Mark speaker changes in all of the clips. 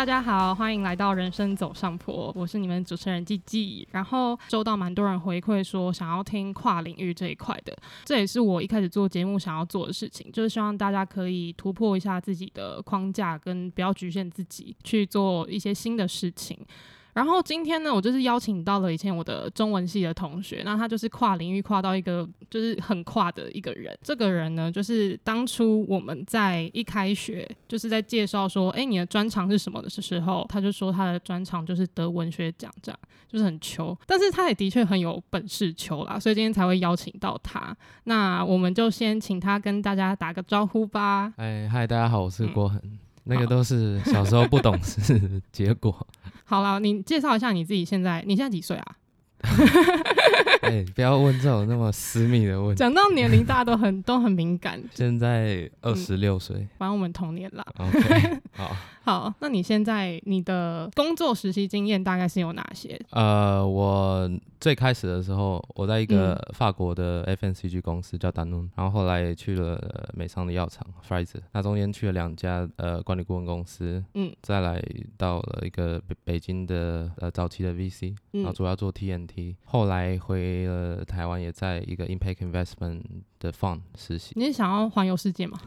Speaker 1: 大家好，欢迎来到人生走上坡，我是你们主持人季季。然后收到蛮多人回馈说想要听跨领域这一块的，这也是我一开始做节目想要做的事情，就是希望大家可以突破一下自己的框架，跟不要局限自己去做一些新的事情。然后今天呢，我就是邀请到了以前我的中文系的同学，那他就是跨领域跨到一个就是很跨的一个人。这个人呢，就是当初我们在一开学就是在介绍说，哎，你的专长是什么的时候，他就说他的专长就是得文学奖，这样就是很秋，但是他也的确很有本事求啦，所以今天才会邀请到他。那我们就先请他跟大家打个招呼吧。
Speaker 2: 哎，嗨，大家好，我是郭恒。嗯那个都是小时候不懂事的结果。
Speaker 1: 好了，你介绍一下你自己。现在你现在几岁啊？
Speaker 2: 哎，不要问这种那么私密的问题。
Speaker 1: 讲到年龄，大家都很都很敏感。
Speaker 2: 现在二十六岁，
Speaker 1: 反正我们同年啦。
Speaker 2: OK，好。
Speaker 1: 好，那你现在你的工作实习经验大概是有哪些？
Speaker 2: 呃，我最开始的时候，我在一个法国的 FNCG 公司叫 Danone，然后后来也去了美商的药厂 Pfizer，那中间去了两家呃管理顾问公司，嗯，再来到了一个北北京的呃早期的 VC，然后主要做 TNT，后来回了台湾，也在一个 Impact Investment 的 fund 实习。
Speaker 1: 你是想要环游世界吗？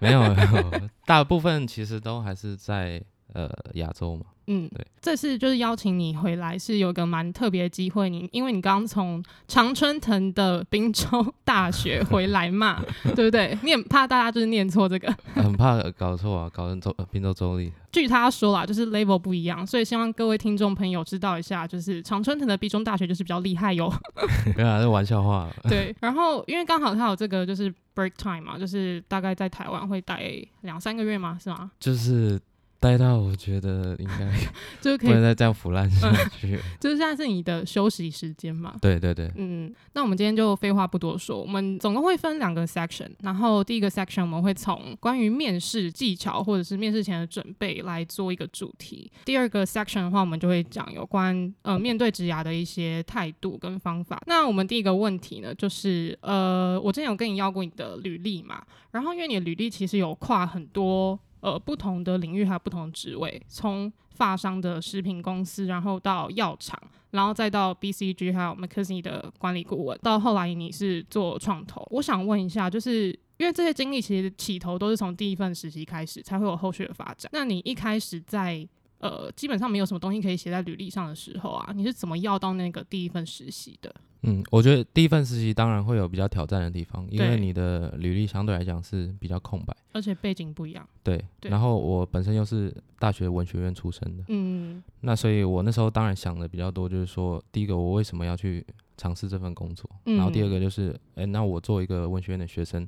Speaker 2: 没有，没有，大部分其实都还是在呃亚洲嘛。嗯，对，
Speaker 1: 这次就是邀请你回来，是有个蛮特别的机会。你因为你刚从常春藤的宾州大学回来嘛，对不对？你很怕大家就是念错这个，
Speaker 2: 很怕搞错啊，搞成州宾州州立。
Speaker 1: 据他说啦，就是 level 不一样，所以希望各位听众朋友知道一下，就是常春藤的宾州大学就是比较厉害哟。
Speaker 2: 没有啊，这玩笑话。
Speaker 1: 对，然后因为刚好他有这个就是 break time 嘛，就是大概在台湾会待两三个月嘛？是吗？
Speaker 2: 就是。待到我觉得应该
Speaker 1: 就是可以
Speaker 2: 不能再这样腐烂下去，
Speaker 1: 嗯，就是现在是你的休息时间嘛？
Speaker 2: 对对对，
Speaker 1: 嗯，那我们今天就废话不多说，我们总共会分两个 section，然后第一个 section 我们会从关于面试技巧或者是面试前的准备来做一个主题，第二个 section 的话，我们就会讲有关呃面对职涯的一些态度跟方法。那我们第一个问题呢，就是呃，我之前有跟你要过你的履历嘛，然后因为你的履历其实有跨很多。呃，不同的领域还有不同的职位，从发商的食品公司，然后到药厂，然后再到 BCG 还有 McKinsey 的管理顾问，到后来你是做创投。我想问一下，就是因为这些经历其实起头都是从第一份实习开始，才会有后续的发展。那你一开始在呃基本上没有什么东西可以写在履历上的时候啊，你是怎么要到那个第一份实习的？
Speaker 2: 嗯，我觉得第一份实习当然会有比较挑战的地方，因为你的履历相对来讲是比较空白，
Speaker 1: 而且背景不一样。
Speaker 2: 对，对，然后我本身又是大学文学院出身的，
Speaker 1: 嗯，
Speaker 2: 那所以我那时候当然想的比较多，就是说，第一个我为什么要去尝试这份工作，嗯，然后第二个就是，哎，那我作为一个文学院的学生，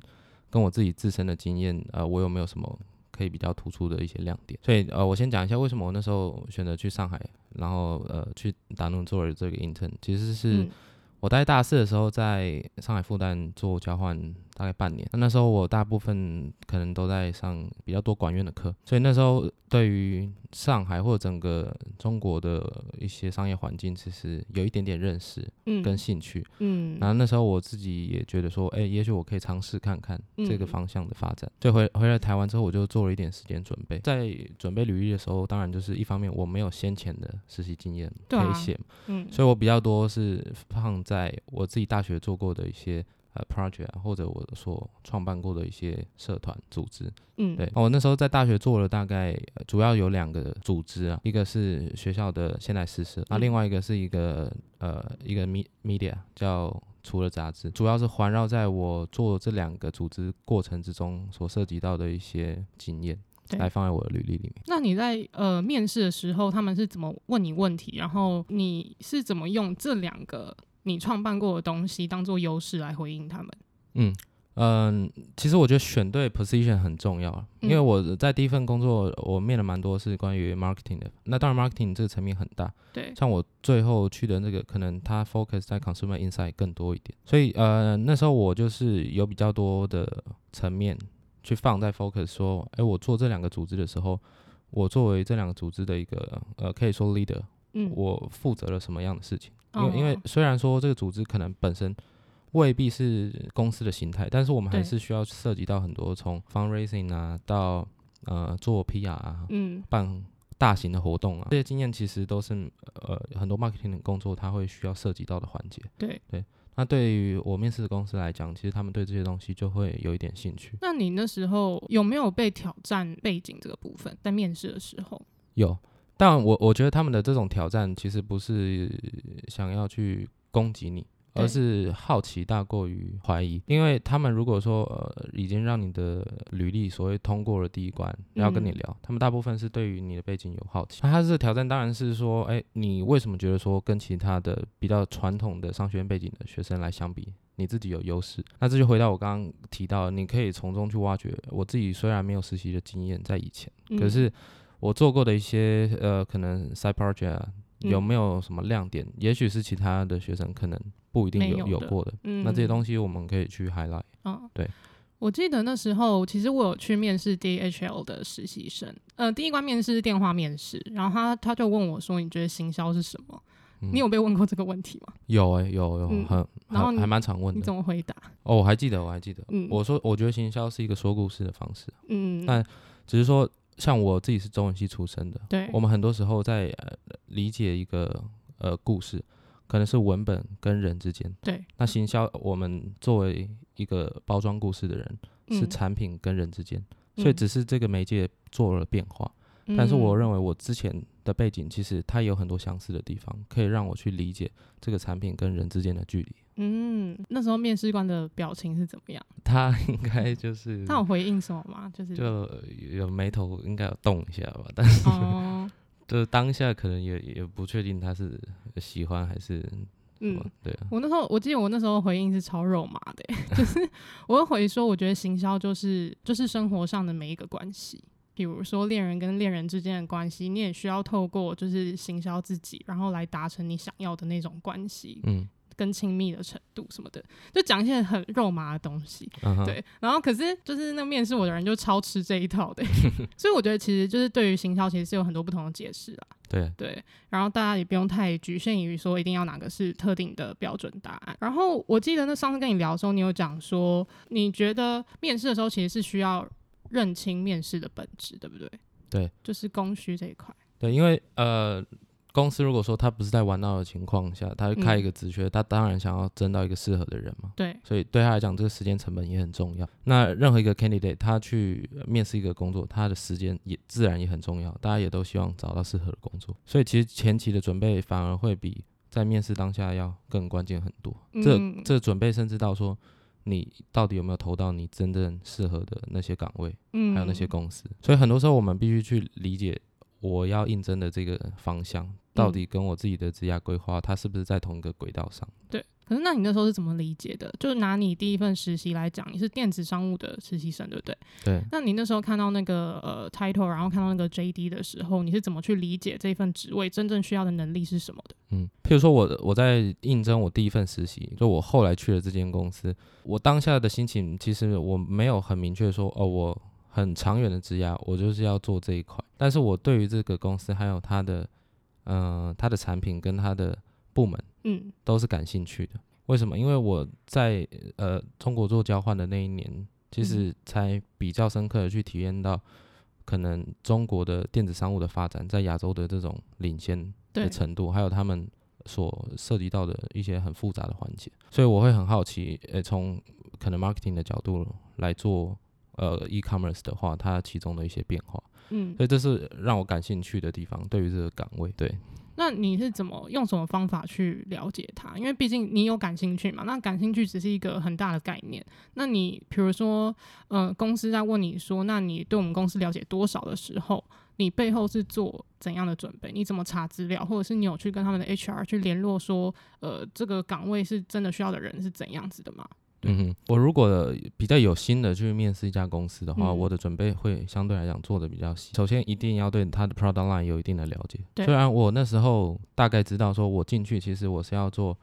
Speaker 2: 跟我自己自身的经验，呃，我有没有什么可以比较突出的一些亮点？所以，呃，我先讲一下为什么我那时候选择去上海，然后呃去达农做了这个 intern，其实是。嗯我在大四的时候在上海复旦做交换，大概半年。那那时候我大部分可能都在上比较多管院的课，所以那时候对于上海或者整个中国的一些商业环境，其实有一点点认识跟兴趣。嗯，然后那时候我自己也觉得说，哎、欸，也许我可以尝试看看这个方向的发展。所以回回来台湾之后，我就做了一点时间准备。在准备履历的时候，当然就是一方面我没有先前的实习经验可以写，嗯，所以我比较多是放。在我自己大学做过的一些呃 project 啊，或者我所创办过的一些社团组织，嗯，对，我那时候在大学做了大概主要有两个组织啊，一个是学校的现代诗社，那另外一个是一个呃一个 media 叫除了杂志，主要是环绕在我做这两个组织过程之中所涉及到的一些经验。来放在我的履历里面。
Speaker 1: 那你在呃面试的时候，他们是怎么问你问题？然后你是怎么用这两个你创办过的东西当做优势来回应他们？
Speaker 2: 嗯嗯、呃，其实我觉得选对 position 很重要，因为我在第一份工作我面了蛮多是关于 marketing 的。那当然 marketing 这个层面很大，
Speaker 1: 对。
Speaker 2: 像我最后去的那个，可能它 focus 在 consumer insight 更多一点。所以呃那时候我就是有比较多的层面。去放在 focus 说，哎、欸，我做这两个组织的时候，我作为这两个组织的一个呃，可以说 leader，嗯，我负责了什么样的事情？因为、哦、因为虽然说这个组织可能本身未必是公司的形态，但是我们还是需要涉及到很多从 fundraising 啊到呃做 PR 啊，嗯，办。大型的活动啊，这些经验其实都是呃很多 marketing 的工作它会需要涉及到的环节。
Speaker 1: 对
Speaker 2: 对，那对于我面试的公司来讲，其实他们对这些东西就会有一点兴趣。
Speaker 1: 那你那时候有没有被挑战背景这个部分？在面试的时候
Speaker 2: 有，但我我觉得他们的这种挑战其实不是想要去攻击你。而是好奇大过于怀疑，因为他们如果说呃已经让你的履历所谓通过了第一关，要跟你聊，嗯、他们大部分是对于你的背景有好奇。那他的挑战当然是说，哎、欸，你为什么觉得说跟其他的比较传统的商学院背景的学生来相比，你自己有优势？那这就回到我刚刚提到，你可以从中去挖掘。我自己虽然没有实习的经验在以前，嗯、可是我做过的一些呃可能 side project 啊。有没有什么亮点？嗯、也许是其他的学生可能不一定有有，有过的。嗯，那这些东西我们可以去 highlight。嗯，对。
Speaker 1: 我记得那时候其实我有去面试 DHL 的实习生。呃，第一关面试是电话面试，然后他他就问我说：“你觉得行销是什么？”嗯、你有被问过这个问题吗？
Speaker 2: 有诶、欸，有有，嗯、很然后还蛮常问的。
Speaker 1: 你怎么回答？
Speaker 2: 哦，我还记得，我还记得。嗯，我说我觉得行销是一个说故事的方式。嗯，但只是说。像我自己是中文系出身的，对，我们很多时候在呃理解一个呃故事，可能是文本跟人之间，对。那行销，我们作为一个包装故事的人，嗯、是产品跟人之间，所以只是这个媒介做了变化。嗯、但是我认为我之前的背景其实它有很多相似的地方，可以让我去理解这个产品跟人之间的距离。
Speaker 1: 嗯，那时候面试官的表情是怎么样？
Speaker 2: 他应该就是
Speaker 1: 他有回应什么吗？就是
Speaker 2: 就有眉头应该有动一下吧，但是、哦、就当下可能也也不确定他是喜欢还是嗯，对啊。
Speaker 1: 我那时候我记得我那时候回应是超肉麻的，就是我会回说，我觉得行销就是就是生活上的每一个关系，比如说恋人跟恋人之间的关系，你也需要透过就是行销自己，然后来达成你想要的那种关系。嗯。跟亲密的程度什么的，就讲一些很肉麻的东西，uh huh. 对。然后可是就是那面试我的人就超吃这一套的，所以我觉得其实就是对于行销其实是有很多不同的解释啊。
Speaker 2: 对
Speaker 1: 对。然后大家也不用太局限于说一定要哪个是特定的标准答案。然后我记得那上次跟你聊的时候，你有讲说你觉得面试的时候其实是需要认清面试的本质，对不对？
Speaker 2: 对，
Speaker 1: 就是供需这一块。
Speaker 2: 对，因为呃。公司如果说他不是在玩闹的情况下，他会开一个职缺，嗯、他当然想要争到一个适合的人嘛。对，所以对他来讲，这个时间成本也很重要。那任何一个 candidate 他去面试一个工作，他的时间也自然也很重要。大家也都希望找到适合的工作，所以其实前期的准备反而会比在面试当下要更关键很多。嗯、这这准备甚至到说你到底有没有投到你真正适合的那些岗位，嗯、还有那些公司。所以很多时候我们必须去理解。我要应征的这个方向，到底跟我自己的职业规划，它是不是在同一个轨道上？
Speaker 1: 对。可是那你那时候是怎么理解的？就是拿你第一份实习来讲，你是电子商务的实习生，对不对？对。那你那时候看到那个呃 title，然后看到那个 JD 的时候，你是怎么去理解这份职位真正需要的能力是什么的？
Speaker 2: 嗯，譬如说我我在应征我第一份实习，就我后来去了这间公司，我当下的心情其实我没有很明确说哦我。很长远的职涯，我就是要做这一块。但是我对于这个公司还有它的，嗯、呃，它的产品跟他的部门，嗯，都是感兴趣的。为什么？因为我在呃中国做交换的那一年，其实才比较深刻的去体验到，可能中国的电子商务的发展在亚洲的这种领先的程度，还有他们所涉及到的一些很复杂的环节。所以我会很好奇，呃，从可能 marketing 的角度来做。呃，e-commerce 的话，它其中的一些变化，嗯，所以这是让我感兴趣的地方。对于这个岗位，对，
Speaker 1: 那你是怎么用什么方法去了解它？因为毕竟你有感兴趣嘛，那感兴趣只是一个很大的概念。那你比如说，呃，公司在问你说，那你对我们公司了解多少的时候，你背后是做怎样的准备？你怎么查资料，或者是你有去跟他们的 HR 去联络说，呃，这个岗位是真的需要的人是怎样子的吗？
Speaker 2: 嗯哼，我如果比较有心的去面试一家公司的话，嗯、我的准备会相对来讲做的比较细。首先，一定要对它的 product line 有一定的了解。虽然我那时候大概知道，说我进去其实我是要做。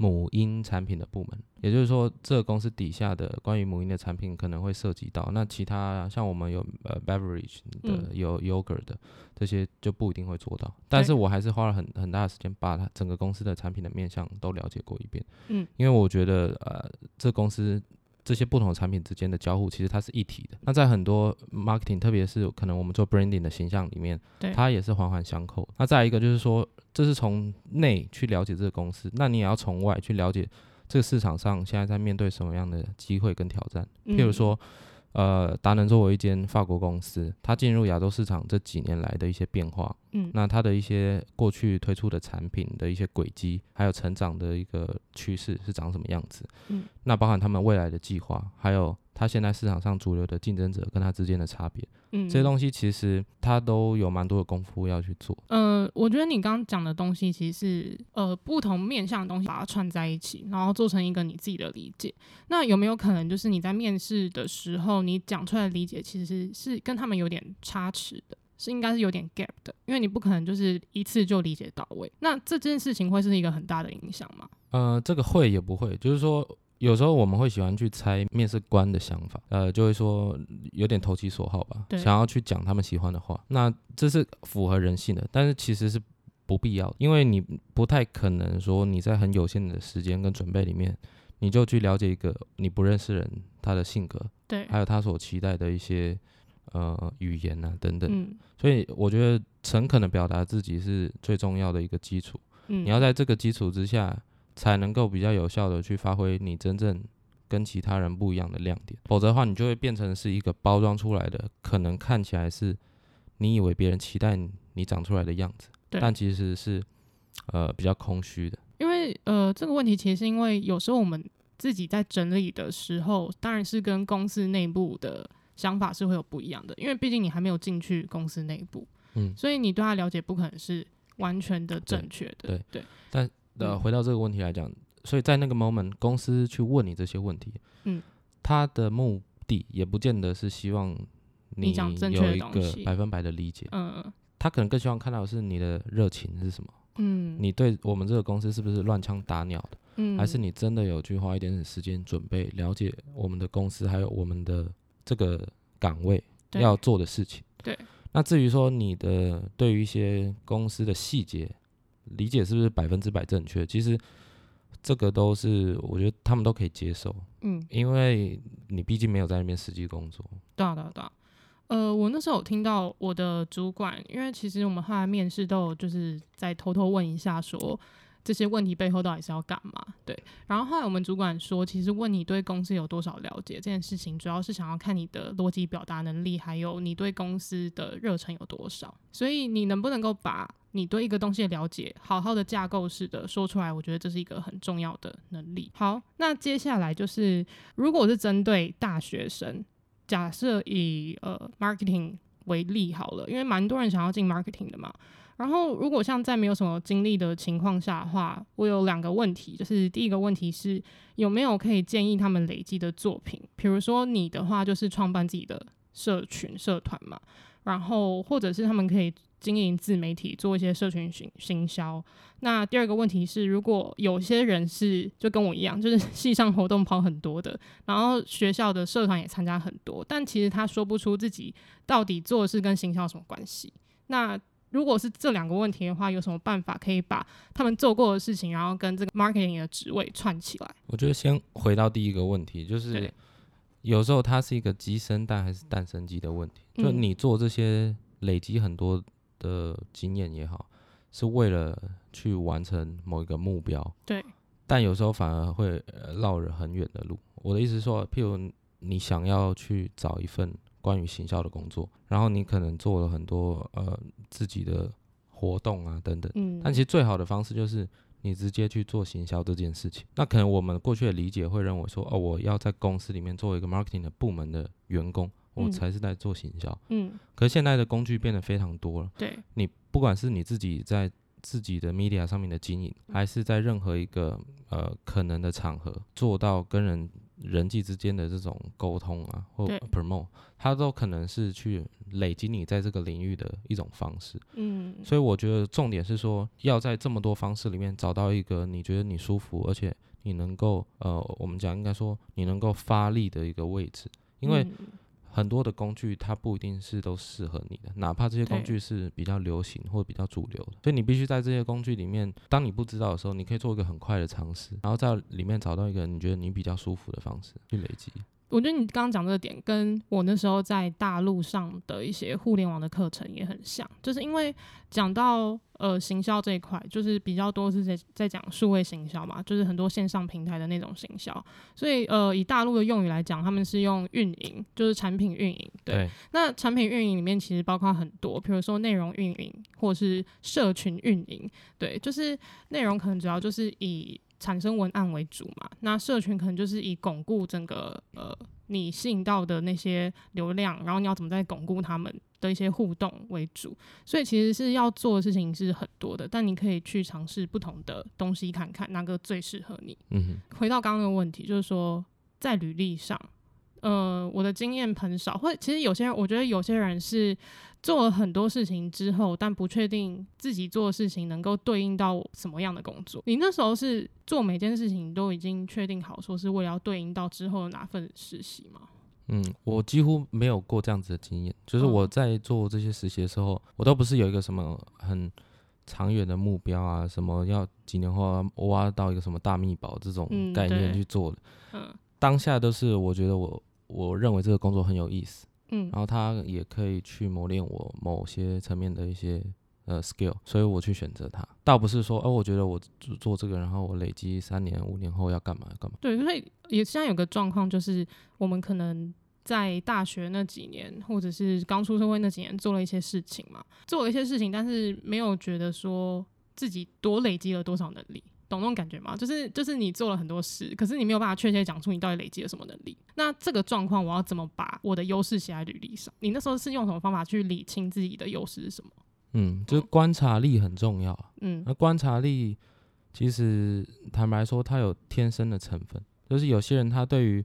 Speaker 2: 母婴产品的部门，也就是说，这个公司底下的关于母婴的产品可能会涉及到。那其他像我们有呃 beverage 的，有 yogurt 的，这些就不一定会做到。但是我还是花了很很大的时间，把它整个公司的产品的面向都了解过一遍。嗯，因为我觉得呃，这公司这些不同的产品之间的交互，其实它是一体的。那在很多 marketing，特别是可能我们做 branding 的形象里面，
Speaker 1: 对，
Speaker 2: 它也是环环相扣。那再一个就是说，这是从内去了解这个公司，那你也要从外去了解这个市场上现在在面对什么样的机会跟挑战。譬如说。嗯呃，达能作为一间法国公司，它进入亚洲市场这几年来的一些变化，嗯，那它的一些过去推出的产品的一些轨迹，还有成长的一个趋势是长什么样子，嗯，那包含他们未来的计划，还有。它现在市场上主流的竞争者跟它之间的差别，嗯，这些东西其实它都有蛮多的功夫要去做。
Speaker 1: 呃，我觉得你刚刚讲的东西其实是呃不同面向的东西，把它串在一起，然后做成一个你自己的理解。那有没有可能就是你在面试的时候，你讲出来的理解其实是，是跟他们有点差池的，是应该是有点 gap 的，因为你不可能就是一次就理解到位。那这件事情会是一个很大的影响吗？
Speaker 2: 呃，这个会也不会，就是说。有时候我们会喜欢去猜面试官的想法，呃，就会说有点投其所好吧，想要去讲他们喜欢的话。那这是符合人性的，但是其实是不必要，因为你不太可能说你在很有限的时间跟准备里面，你就去了解一个你不认识人他的性格，
Speaker 1: 对，
Speaker 2: 还有他所期待的一些呃语言啊等等。嗯，所以我觉得诚恳的表达自己是最重要的一个基础。嗯，你要在这个基础之下。才能够比较有效的去发挥你真正跟其他人不一样的亮点，否则的话，你就会变成是一个包装出来的，可能看起来是你以为别人期待你长出来的样子，但其实是呃比较空虚的。
Speaker 1: 因为呃这个问题其实是因为有时候我们自己在整理的时候，当然是跟公司内部的想法是会有不一样的，因为毕竟你还没有进去公司内部，嗯，所以你对他了解不可能是完全的正确的，
Speaker 2: 对
Speaker 1: 对，对。
Speaker 2: 但呃，回到这个问题来讲，所以在那个 moment，公司去问你这些问题，嗯，他的目的也不见得是希望你有一个百分百的理解，嗯，他可能更希望看到的是你的热情是什么，嗯，你对我们这个公司是不是乱枪打鸟的，嗯，还是你真的有去花一点点时间准备了解我们的公司，还有我们的这个岗位要做的事情，
Speaker 1: 对，
Speaker 2: 那至于说你的对于一些公司的细节。理解是不是百分之百正确？其实这个都是我觉得他们都可以接受，嗯，因为你毕竟没有在那边实际工作。
Speaker 1: 对啊，对啊，对啊。呃，我那时候有听到我的主管，因为其实我们后来面试都有就是在偷偷问一下说。这些问题背后到底是要干嘛？对，然后后来我们主管说，其实问你对公司有多少了解这件事情，主要是想要看你的逻辑表达能力，还有你对公司的热忱有多少。所以你能不能够把你对一个东西的了解，好好的架构式的说出来，我觉得这是一个很重要的能力。好，那接下来就是，如果是针对大学生，假设以呃 marketing 为例好了，因为蛮多人想要进 marketing 的嘛。然后，如果像在没有什么经历的情况下的话，我有两个问题，就是第一个问题是有没有可以建议他们累积的作品，比如说你的话就是创办自己的社群社团嘛，然后或者是他们可以经营自媒体，做一些社群行行销。那第二个问题是，如果有些人是就跟我一样，就是 系上活动跑很多的，然后学校的社团也参加很多，但其实他说不出自己到底做的是跟行销有什么关系，那。如果是这两个问题的话，有什么办法可以把他们做过的事情，然后跟这个 marketing 的职位串起来？
Speaker 2: 我觉得先回到第一个问题，就是有时候它是一个鸡生蛋还是蛋生鸡的问题。就你做这些累积很多的经验也好，是为了去完成某一个目标。
Speaker 1: 对。
Speaker 2: 但有时候反而会绕着很远的路。我的意思是说，譬如你想要去找一份。关于行销的工作，然后你可能做了很多呃自己的活动啊等等，嗯，但其实最好的方式就是你直接去做行销这件事情。那可能我们过去的理解会认为说，哦，我要在公司里面作为一个 marketing 的部门的员工，我才是在做行销，嗯。可是现在的工具变得非常多了，
Speaker 1: 对，
Speaker 2: 你不管是你自己在自己的 media 上面的经营，还是在任何一个呃可能的场合做到跟人。人际之间的这种沟通啊，或 promote，它都可能是去累积你在这个领域的一种方式。嗯，所以我觉得重点是说，要在这么多方式里面找到一个你觉得你舒服，而且你能够呃，我们讲应该说你能够发力的一个位置。因为很多的工具它不一定是都适合你的，哪怕这些工具是比较流行或比较主流的，所以你必须在这些工具里面，当你不知道的时候，你可以做一个很快的尝试，然后在里面找到一个你觉得你比较舒服的方式去累积。
Speaker 1: 我觉得你刚刚讲这个点，跟我那时候在大陆上的一些互联网的课程也很像，就是因为讲到呃行销这一块，就是比较多是在在讲数位行销嘛，就是很多线上平台的那种行销，所以呃以大陆的用语来讲，他们是用运营，就是产品运营。对，对那产品运营里面其实包括很多，比如说内容运营或是社群运营。对，就是内容可能主要就是以产生文案为主嘛，那社群可能就是以巩固整个呃你吸引到的那些流量，然后你要怎么再巩固他们的一些互动为主，所以其实是要做的事情是很多的，但你可以去尝试不同的东西看看哪个最适合你。嗯，回到刚刚的问题，就是说在履历上，呃，我的经验很少，或其实有些人，我觉得有些人是。做了很多事情之后，但不确定自己做的事情能够对应到什么样的工作。你那时候是做每件事情都已经确定好，说是为了要对应到之后的哪份实习吗？
Speaker 2: 嗯，我几乎没有过这样子的经验。就是我在做这些实习的时候，我都不是有一个什么很长远的目标啊，什么要几年后要挖到一个什么大秘宝这种概念去做的。嗯，当下都是我觉得我我认为这个工作很有意思。嗯，然后他也可以去磨练我某些层面的一些呃 skill，所以我去选择它，倒不是说哦，我觉得我做做这个，然后我累积三年五年后要干嘛干嘛。
Speaker 1: 对，所以也现在有个状况，就是我们可能在大学那几年，或者是刚出社会那几年做了一些事情嘛，做了一些事情，但是没有觉得说自己多累积了多少能力。懂那种感觉吗？就是就是你做了很多事，可是你没有办法确切讲出你到底累积了什么能力。那这个状况，我要怎么把我的优势写在履历上？你那时候是用什么方法去理清自己的优势是什么？
Speaker 2: 嗯，就是观察力很重要。嗯，那观察力其实坦白说，它有天生的成分，就是有些人他对于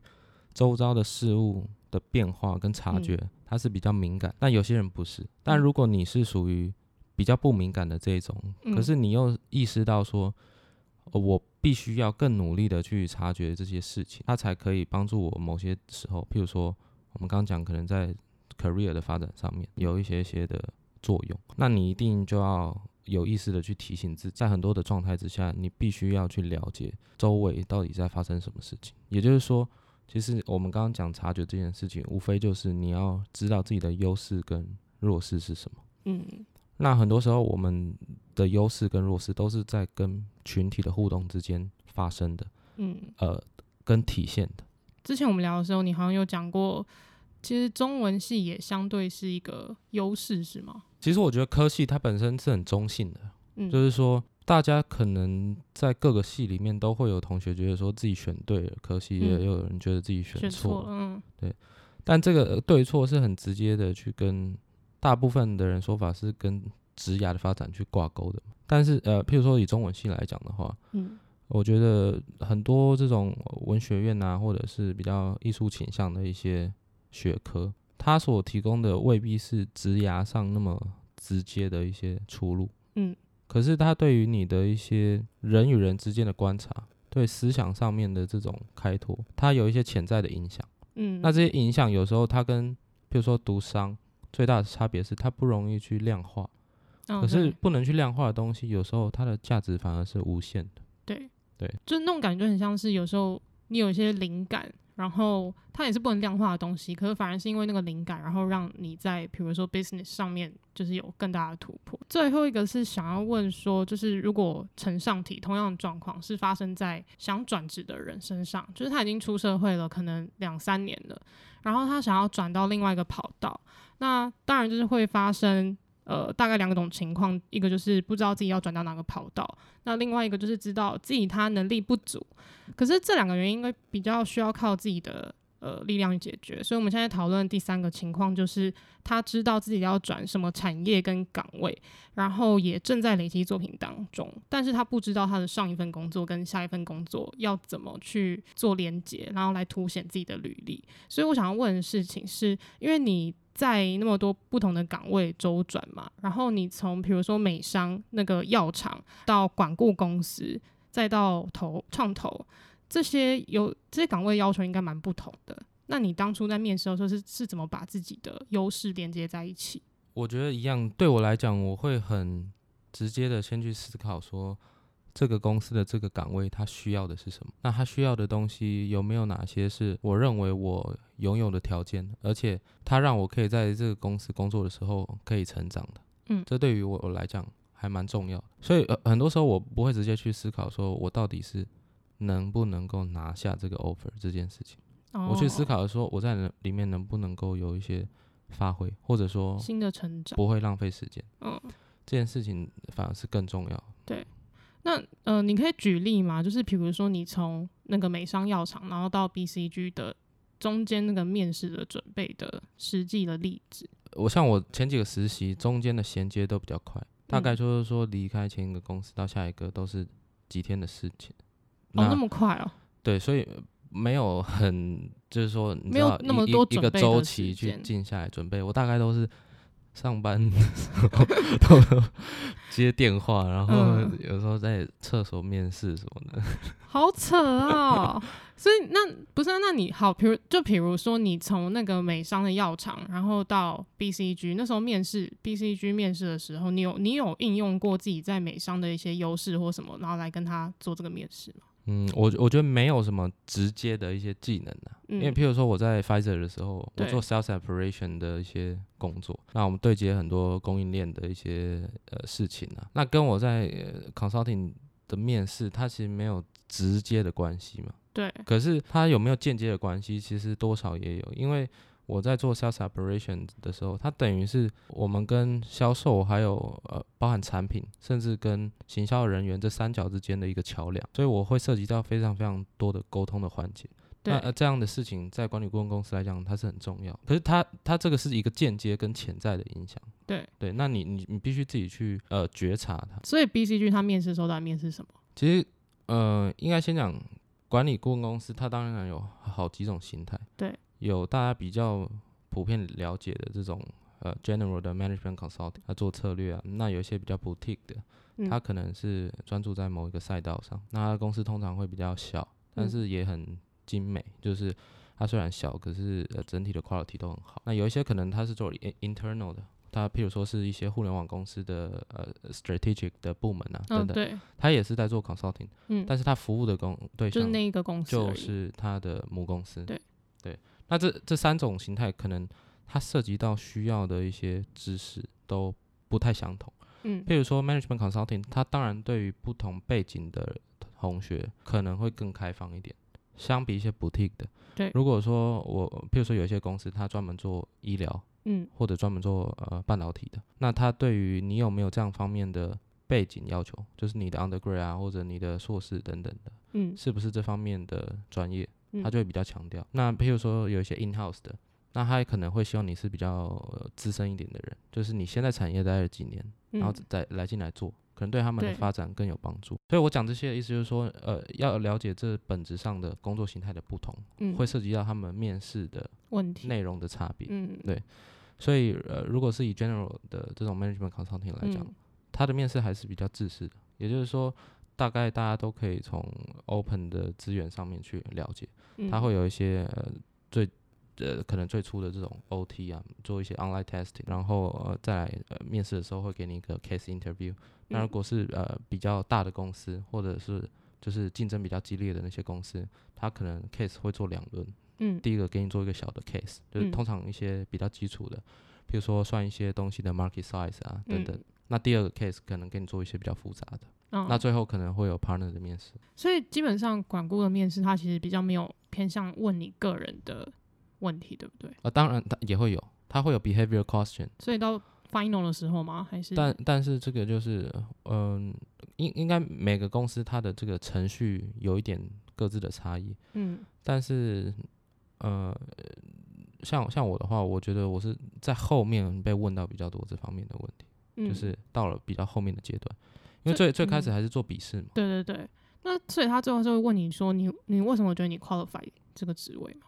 Speaker 2: 周遭的事物的变化跟察觉，他是比较敏感，但有些人不是。但如果你是属于比较不敏感的这一种，可是你又意识到说。我必须要更努力的去察觉这些事情，它才可以帮助我某些时候，譬如说我们刚刚讲，可能在 career 的发展上面有一些些的作用。那你一定就要有意识的去提醒自己，在很多的状态之下，你必须要去了解周围到底在发生什么事情。也就是说，其实我们刚刚讲察觉这件事情，无非就是你要知道自己的优势跟弱势是什么。嗯。那很多时候，我们的优势跟弱势都是在跟群体的互动之间发生的，嗯，呃，跟体现的。
Speaker 1: 之前我们聊的时候，你好像有讲过，其实中文系也相对是一个优势，是吗？
Speaker 2: 其实我觉得科系它本身是很中性的，嗯，就是说大家可能在各个系里面都会有同学觉得说自己选对了科系，也有人觉得自己选错了，嗯，对。但这个对错是很直接的去跟。大部分的人说法是跟职涯的发展去挂钩的，但是呃，譬如说以中文系来讲的话，嗯，我觉得很多这种文学院啊，或者是比较艺术倾向的一些学科，它所提供的未必是职涯上那么直接的一些出路，嗯，可是它对于你的一些人与人之间的观察，对思想上面的这种开拓，它有一些潜在的影响，嗯，那这些影响有时候它跟譬如说读商。最大的差别是它不容易去量化，哦、可是不能去量化的东西，有时候它的价值反而是无限的。
Speaker 1: 对
Speaker 2: 对，
Speaker 1: 就那种感觉很像是有时候你有一些灵感，然后它也是不能量化的东西，可是反而是因为那个灵感，然后让你在比如说 business 上面就是有更大的突破。最后一个是想要问说，就是如果呈上体同样的状况是发生在想转职的人身上，就是他已经出社会了，可能两三年了，然后他想要转到另外一个跑道。那当然就是会发生，呃，大概两种情况，一个就是不知道自己要转到哪个跑道，那另外一个就是知道自己他能力不足，可是这两个原因应该比较需要靠自己的呃力量去解决，所以我们现在讨论第三个情况就是他知道自己要转什么产业跟岗位，然后也正在累积作品当中，但是他不知道他的上一份工作跟下一份工作要怎么去做连接，然后来凸显自己的履历，所以我想要问的事情是因为你。在那么多不同的岗位周转嘛，然后你从比如说美商那个药厂到管顾公司，再到投创投，这些有这些岗位要求应该蛮不同的。那你当初在面试的时候是是怎么把自己的优势连接在一起？
Speaker 2: 我觉得一样，对我来讲，我会很直接的先去思考说，这个公司的这个岗位它需要的是什么？那它需要的东西有没有哪些是我认为我拥有的条件，而且它让我可以在这个公司工作的时候可以成长的？嗯，这对于我来讲还蛮重要的。所以呃，很多时候我不会直接去思考说我到底是能不能够拿下这个 offer 这件事情。我去思考的说，我在里面能不能够有一些发挥，或者说
Speaker 1: 新的成长，
Speaker 2: 不会浪费时间。嗯，这件事情反而是更重要。
Speaker 1: 对，那呃，你可以举例吗？就是比如说，你从那个美商药厂，然后到 BCG 的中间那个面试的准备的实际的例子。
Speaker 2: 我像我前几个实习，中间的衔接都比较快，大概就是说离开前一个公司到下一个都是几天的事情。
Speaker 1: 哦，那么快哦？
Speaker 2: 对，所以。没有很，就是说，你知道，
Speaker 1: 没有那么多
Speaker 2: 一个周期去静下来准备。我大概都是上班的时候都 接电话，然后有时候在厕所面试什么的。
Speaker 1: 好扯啊！所以那不是、啊？那你好，比如就比如说，你从那个美商的药厂，然后到 BCG，那时候面试 BCG 面试的时候，你有你有应用过自己在美商的一些优势或什么，然后来跟他做这个面试吗？
Speaker 2: 嗯，我我觉得没有什么直接的一些技能的、啊，嗯、因为譬如说我在 Pfizer 的时候，我做 sales operation 的一些工作，那我们对接很多供应链的一些呃事情啊，那跟我在、呃、consulting 的面试，它其实没有直接的关系嘛，
Speaker 1: 对，
Speaker 2: 可是它有没有间接的关系，其实多少也有，因为。我在做 sales operations 的时候，它等于是我们跟销售还有呃包含产品，甚至跟行销人员这三角之间的一个桥梁，所以我会涉及到非常非常多的沟通的环节。那呃这样的事情在管理顾问公司来讲，它是很重要。可是它它这个是一个间接跟潜在的影响。
Speaker 1: 对
Speaker 2: 对，那你你你必须自己去呃觉察它。
Speaker 1: 所以 BCG 他面试时候在面试什么？
Speaker 2: 其实呃应该先讲管理顾问公司，它当然有好几种形态。
Speaker 1: 对。
Speaker 2: 有大家比较普遍了解的这种呃 general 的 management consulting，他做策略啊。那有一些比较 boutique 的，他可能是专注在某一个赛道上。那他公司通常会比较小，但是也很精美，就是它虽然小，可是呃整体的 quality 都很好。那有一些可能他是做 internal 的，他譬如说是一些互联网公司的呃 strategic 的部门啊等等，他也是在做 consulting，但是他服务的公对象就是那一个公司，就是他的母公司。对对。那这这三种形态，可能它涉及到需要的一些知识都不太相同。嗯，譬如说 management consulting，它当然对于不同背景的同学可能会更开放一点，相比一些 boutique 的。对，如果说我譬如说有一些公司，它专门做医疗，嗯，或者专门做呃半导体的，那它对于你有没有这样方面的背景要求，就是你的 undergrad 啊，或者你的硕士等等的，嗯，是不是这方面的专业？他就会比较强调。那譬如说有一些 in house 的，那他也可能会希望你是比较资深一点的人，就是你先在产业待了几年，然后再来进来做，可能对他们的发展更有帮助。所以我讲这些的意思就是说，呃，要了解这本质上的工作形态的不同，会涉及到他们面试的问题内容的差别。嗯，对。所以呃，如果是以 general 的这种 management consulting 来讲，他的面试还是比较自私的，也就是说。大概大家都可以从 open 的资源上面去了解，它会有一些呃最呃可能最初的这种 OT 啊，做一些 online testing，然后呃再来呃面试的时候会给你一个 case interview。那如果是呃比较大的公司，或者是就是竞争比较激烈的那些公司，它可能 case 会做两轮。嗯，第一个给你做一个小的 case，就是通常一些比较基础的，比如说算一些东西的 market size 啊等等。那第二个 case 可能给你做一些比较复杂的。嗯、那最后可能会有 partner 的面试，
Speaker 1: 所以基本上管顾的面试，它其实比较没有偏向问你个人的问题，对不对？
Speaker 2: 啊，当然它也会有，它会有 behavior question。
Speaker 1: 所以到 final 的时候吗？还是？
Speaker 2: 但但是这个就是，嗯、呃，应应该每个公司它的这个程序有一点各自的差异。嗯。但是，呃，像像我的话，我觉得我是在后面被问到比较多这方面的问题，嗯、就是到了比较后面的阶段。因为最最开始还是做笔试嘛、嗯。对对对，
Speaker 1: 那所以他最后就会问你说你，你你为什么觉得你 qualify 这个职位嘛？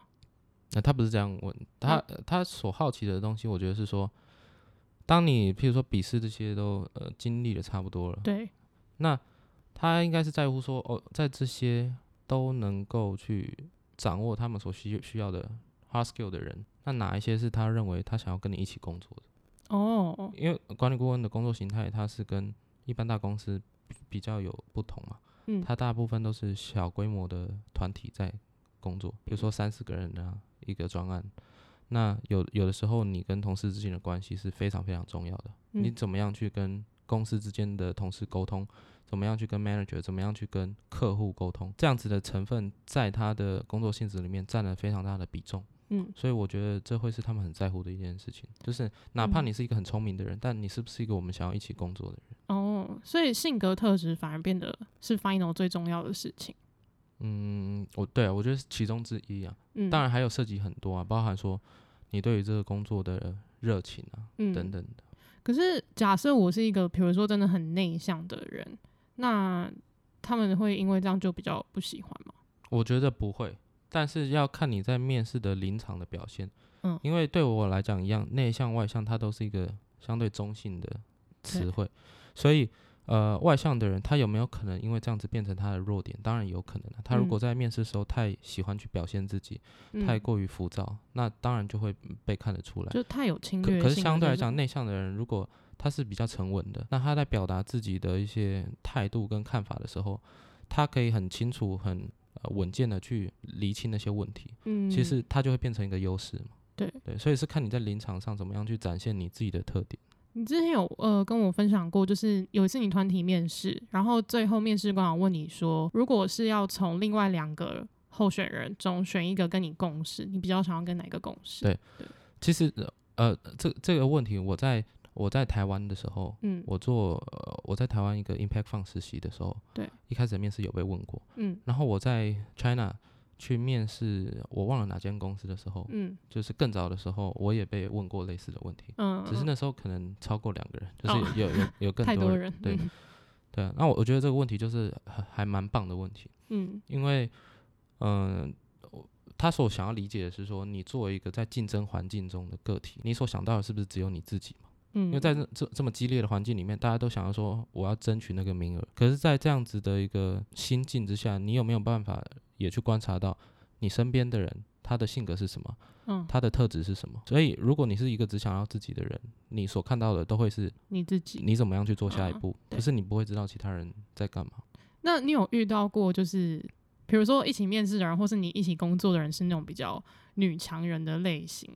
Speaker 2: 那他不是这样问，他、嗯、他所好奇的东西，我觉得是说，当你譬如说笔试这些都呃经历的差不多了，
Speaker 1: 对，
Speaker 2: 那他应该是在乎说哦，在这些都能够去掌握他们所需需要的 hard skill 的人，那哪一些是他认为他想要跟你一起工作的？
Speaker 1: 哦，
Speaker 2: 因为管理顾问的工作形态，他是跟一般大公司比较有不同嘛。嗯，它大部分都是小规模的团体在工作，比如说三四个人啊，一个专案。那有有的时候，你跟同事之间的关系是非常非常重要的。嗯，你怎么样去跟公司之间的同事沟通？怎么样去跟 manager？怎么样去跟客户沟通？这样子的成分在他的工作性质里面占了非常大的比重。嗯，所以我觉得这会是他们很在乎的一件事情，就是哪怕你是一个很聪明的人，嗯，但你是不是一个我们想要一起工作的人？
Speaker 1: 哦，所以性格特质反而变得是 final 最重要的事情。
Speaker 2: 嗯，我对啊，我觉得是其中之一啊。嗯，当然还有涉及很多啊，包含说你对于这个工作的热情啊，嗯，等等的。
Speaker 1: 可是假设我是一个，比如说真的很内向的人，那他们会因为这样就比较不喜欢吗？
Speaker 2: 我觉得不会。但是要看你在面试的临场的表现，嗯，因为对我来讲一样，内向外向它都是一个相对中性的词汇，所以呃，外向的人他有没有可能因为这样子变成他的弱点？当然有可能。他如果在面试的时候太喜欢去表现自己，嗯、太过于浮躁，那当然就会被看得出来，
Speaker 1: 就太有侵略性。
Speaker 2: 可是相对来讲，内向的人如果他是比较沉稳的，那他在表达自己的一些态度跟看法的时候，他可以很清楚很。呃，稳健的去厘清那些问题，嗯，其实它就会变成一个优势嘛。
Speaker 1: 对
Speaker 2: 对，所以是看你在临场上怎么样去展现你自己的特点。
Speaker 1: 你之前有呃跟我分享过，就是有一次你团体面试，然后最后面试官问你说，如果是要从另外两个候选人中选一个跟你共事，你比较想要跟哪个共事？
Speaker 2: 对，对其实呃这这个问题我在。我在台湾的时候，嗯，我做、呃、我在台湾一个 Impact Fund 实习的时候，
Speaker 1: 对，
Speaker 2: 一开始面试有被问过，
Speaker 1: 嗯，
Speaker 2: 然后我在 China 去面试，我忘了哪间公司的时候，嗯，就是更早的时候，我也被问过类似的问题，嗯，只是那时候可能超过两个人，就是有有有，有更多人，对，嗯、对啊，那我我觉得这个问题就是还还蛮棒的问题，嗯，因为嗯、呃，他所想要理解的是说，你作为一个在竞争环境中的个体，你所想到的是不是只有你自己嘛？嗯，因为在这这这么激烈的环境里面，大家都想要说我要争取那个名额。可是，在这样子的一个心境之下，你有没有办法也去观察到你身边的人他的性格是什么？嗯，他的特质是什么？所以，如果你是一个只想要自己的人，你所看到的都会是
Speaker 1: 你自己。
Speaker 2: 你怎么样去做下一步？可是你不会知道其他人在干嘛。
Speaker 1: 那你有遇到过，就是比如说一起面试的人，或是你一起工作的人，是那种比较女强人的类型？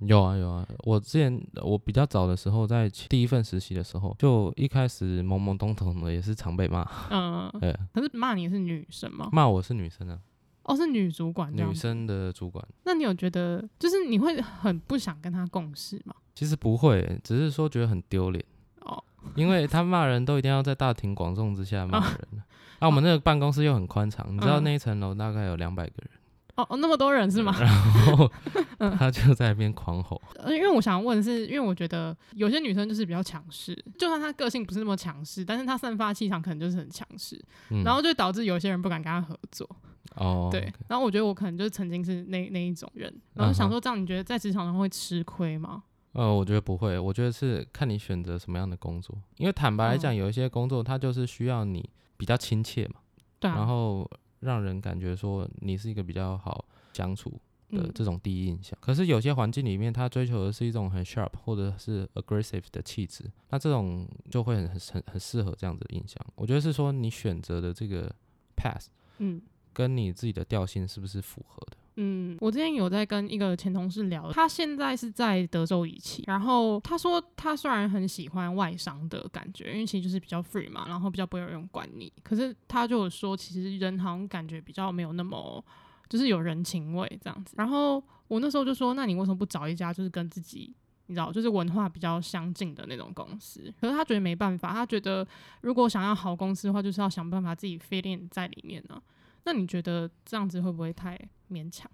Speaker 2: 有啊有啊，我之前我比较早的时候，在第一份实习的时候，就一开始懵懵懂懂的，也是常被骂。
Speaker 1: 嗯，对。可是骂你是女生吗？
Speaker 2: 骂我是女生啊。
Speaker 1: 哦，是女主管。
Speaker 2: 女生的主管。
Speaker 1: 那你有觉得，就是你会很不想跟她共事吗？
Speaker 2: 其实不会，只是说觉得很丢脸。哦。因为他骂人都一定要在大庭广众之下骂人。哦。啊，我们那个办公室又很宽敞，你知道那一层楼大概有两百个人。
Speaker 1: 哦，那么多人是吗？
Speaker 2: 然后 他就在那边狂吼。
Speaker 1: 嗯，因为我想问是，因为我觉得有些女生就是比较强势，就算她个性不是那么强势，但是她散发气场可能就是很强势，嗯，然后就导致有些人不敢跟她合作。哦，对。然后我觉得我可能就是曾经是那那一种人，然后想说这样，你觉得在职场上会吃亏吗？
Speaker 2: 呃，我觉得不会，我觉得是看你选择什么样的工作。因为坦白来讲，有一些工作它就是需要你比较亲切嘛。对。然后。让人感觉说你是一个比较好相处的这种第一印象。嗯、可是有些环境里面，他追求的是一种很 sharp 或者是 aggressive 的气质，那这种就会很很很适合这样子的印象。我觉得是说你选择的这个 path，嗯，跟你自己的调性是不是符合的？
Speaker 1: 嗯，我之前有在跟一个前同事聊，他现在是在德州仪器，然后他说他虽然很喜欢外商的感觉，因为其实就是比较 free 嘛，然后比较不会有人管你，可是他就有说，其实人好像感觉比较没有那么就是有人情味这样子。然后我那时候就说，那你为什么不找一家就是跟自己你知道就是文化比较相近的那种公司？可是他觉得没办法，他觉得如果想要好公司的话，就是要想办法自己 fit in 在里面呢、那你觉得这样子会不会太勉强？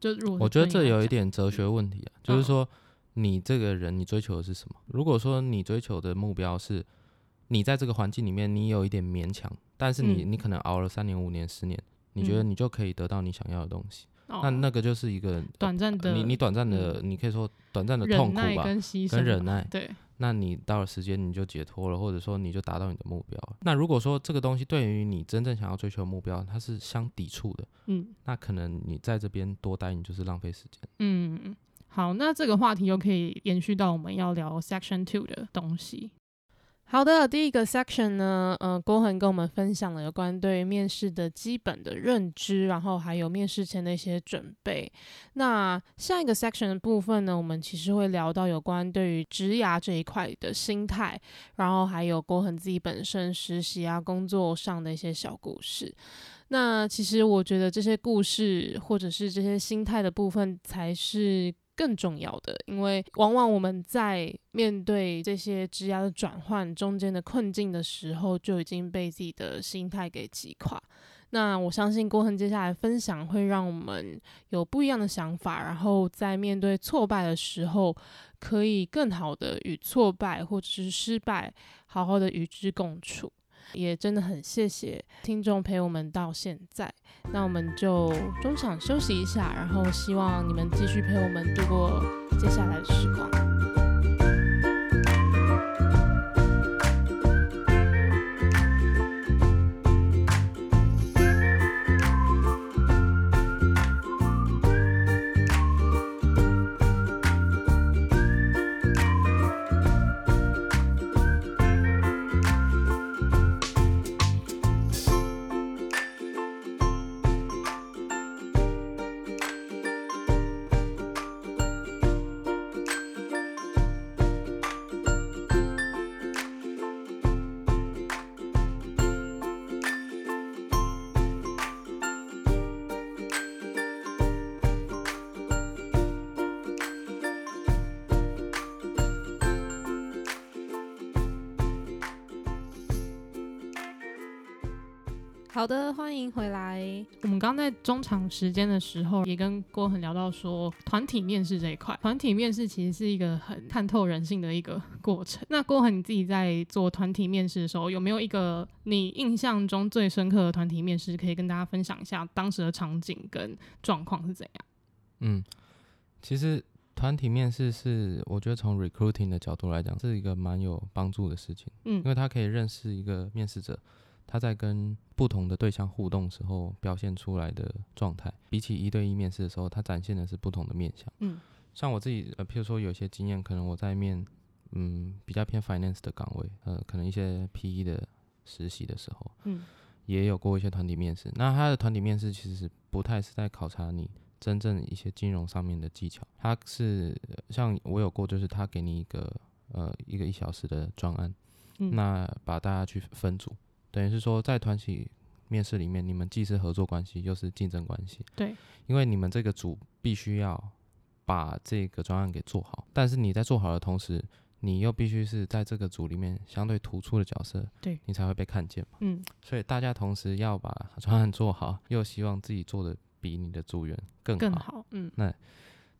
Speaker 1: 就如果
Speaker 2: 我觉得这有一点哲学问题啊，嗯、就是说你这个人你追求的是什么？如果说你追求的目标是你在这个环境里面你有一点勉强，但是你、嗯、你可能熬了三年五年十年，你觉得你就可以得到你想要的东西，嗯、那那个就是一个
Speaker 1: 短暂的，
Speaker 2: 你你短暂的，你可以说短暂的痛苦吧，
Speaker 1: 跟，跟忍耐，对，
Speaker 2: 那你到了时间你就解脱了，或者说你就达到你的目标。那如果说这个东西对于你真正想要追求的目标，它是相抵触的，嗯，那可能你在这边多待，你就是浪费时间。
Speaker 1: 嗯，好，那这个话题又可以延续到我们要聊 Section Two 的东西。好的，第一个 section 呢，呃，郭恒跟我们分享了有关对面试的基本的认知，然后还有面试前的一些准备。那下一个 section 的部分呢，我们其实会聊到有关对于职涯这一块的心态，然后还有郭恒自己本身实习啊、工作上的一些小故事。那其实我觉得这些故事或者是这些心态的部分才是更重要的，因为往往我们在面对这些职涯的转换中间的困境的时候，就已经被自己的心态给击垮。那我相信郭恒接下来分享会让我们有不一样的想法，然后在面对挫败的时候，可以更好的与挫败或者是失败好好的与之共处。也真的很谢谢听众陪我们到现在，那我们就中场休息一下，然后希望你们继续陪我们度过接下来的时光。好的，欢迎回来。我们刚在中场时间的时候，也跟郭恒聊到说，团体面试这一块，团体面试其实是一个很看透人性的一个过程。那郭恒你自己在做团体面试的时候，有没有一个你印象中最深刻的团体面试，可以跟大家分享一下当时的场景跟状况是怎样？
Speaker 2: 嗯，其实团体面试是我觉得从 recruiting 的角度来讲，是一个蛮有帮助的事情。嗯，因为他可以认识一个面试者。他在跟不同的对象互动时候表现出来的状态，比起一对一面试的时候，他展现的是不同的面相。嗯，像我自己，呃，譬如说有些经验，可能我在面，嗯，比较偏 finance 的岗位，呃，可能一些 PE 的实习的时候，嗯，也有过一些团体面试。那他的团体面试其实是不太是在考察你真正一些金融上面的技巧，他是像我有过，就是他给你一个呃一个一小时的专案，嗯，那把大家去分组。等于是说，在团体面试里面，你们既是合作关系，又是竞争关系。
Speaker 1: 对，
Speaker 2: 因为你们这个组必须要把这个专案给做好，但是你在做好的同时，你又必须是在这个组里面相对突出的角色，
Speaker 1: 对，
Speaker 2: 你才会被看见嘛。
Speaker 1: 嗯，
Speaker 2: 所以大家同时要把 专案做好，又希望自己做的比你的组员更好。
Speaker 1: 更好。嗯，
Speaker 2: 那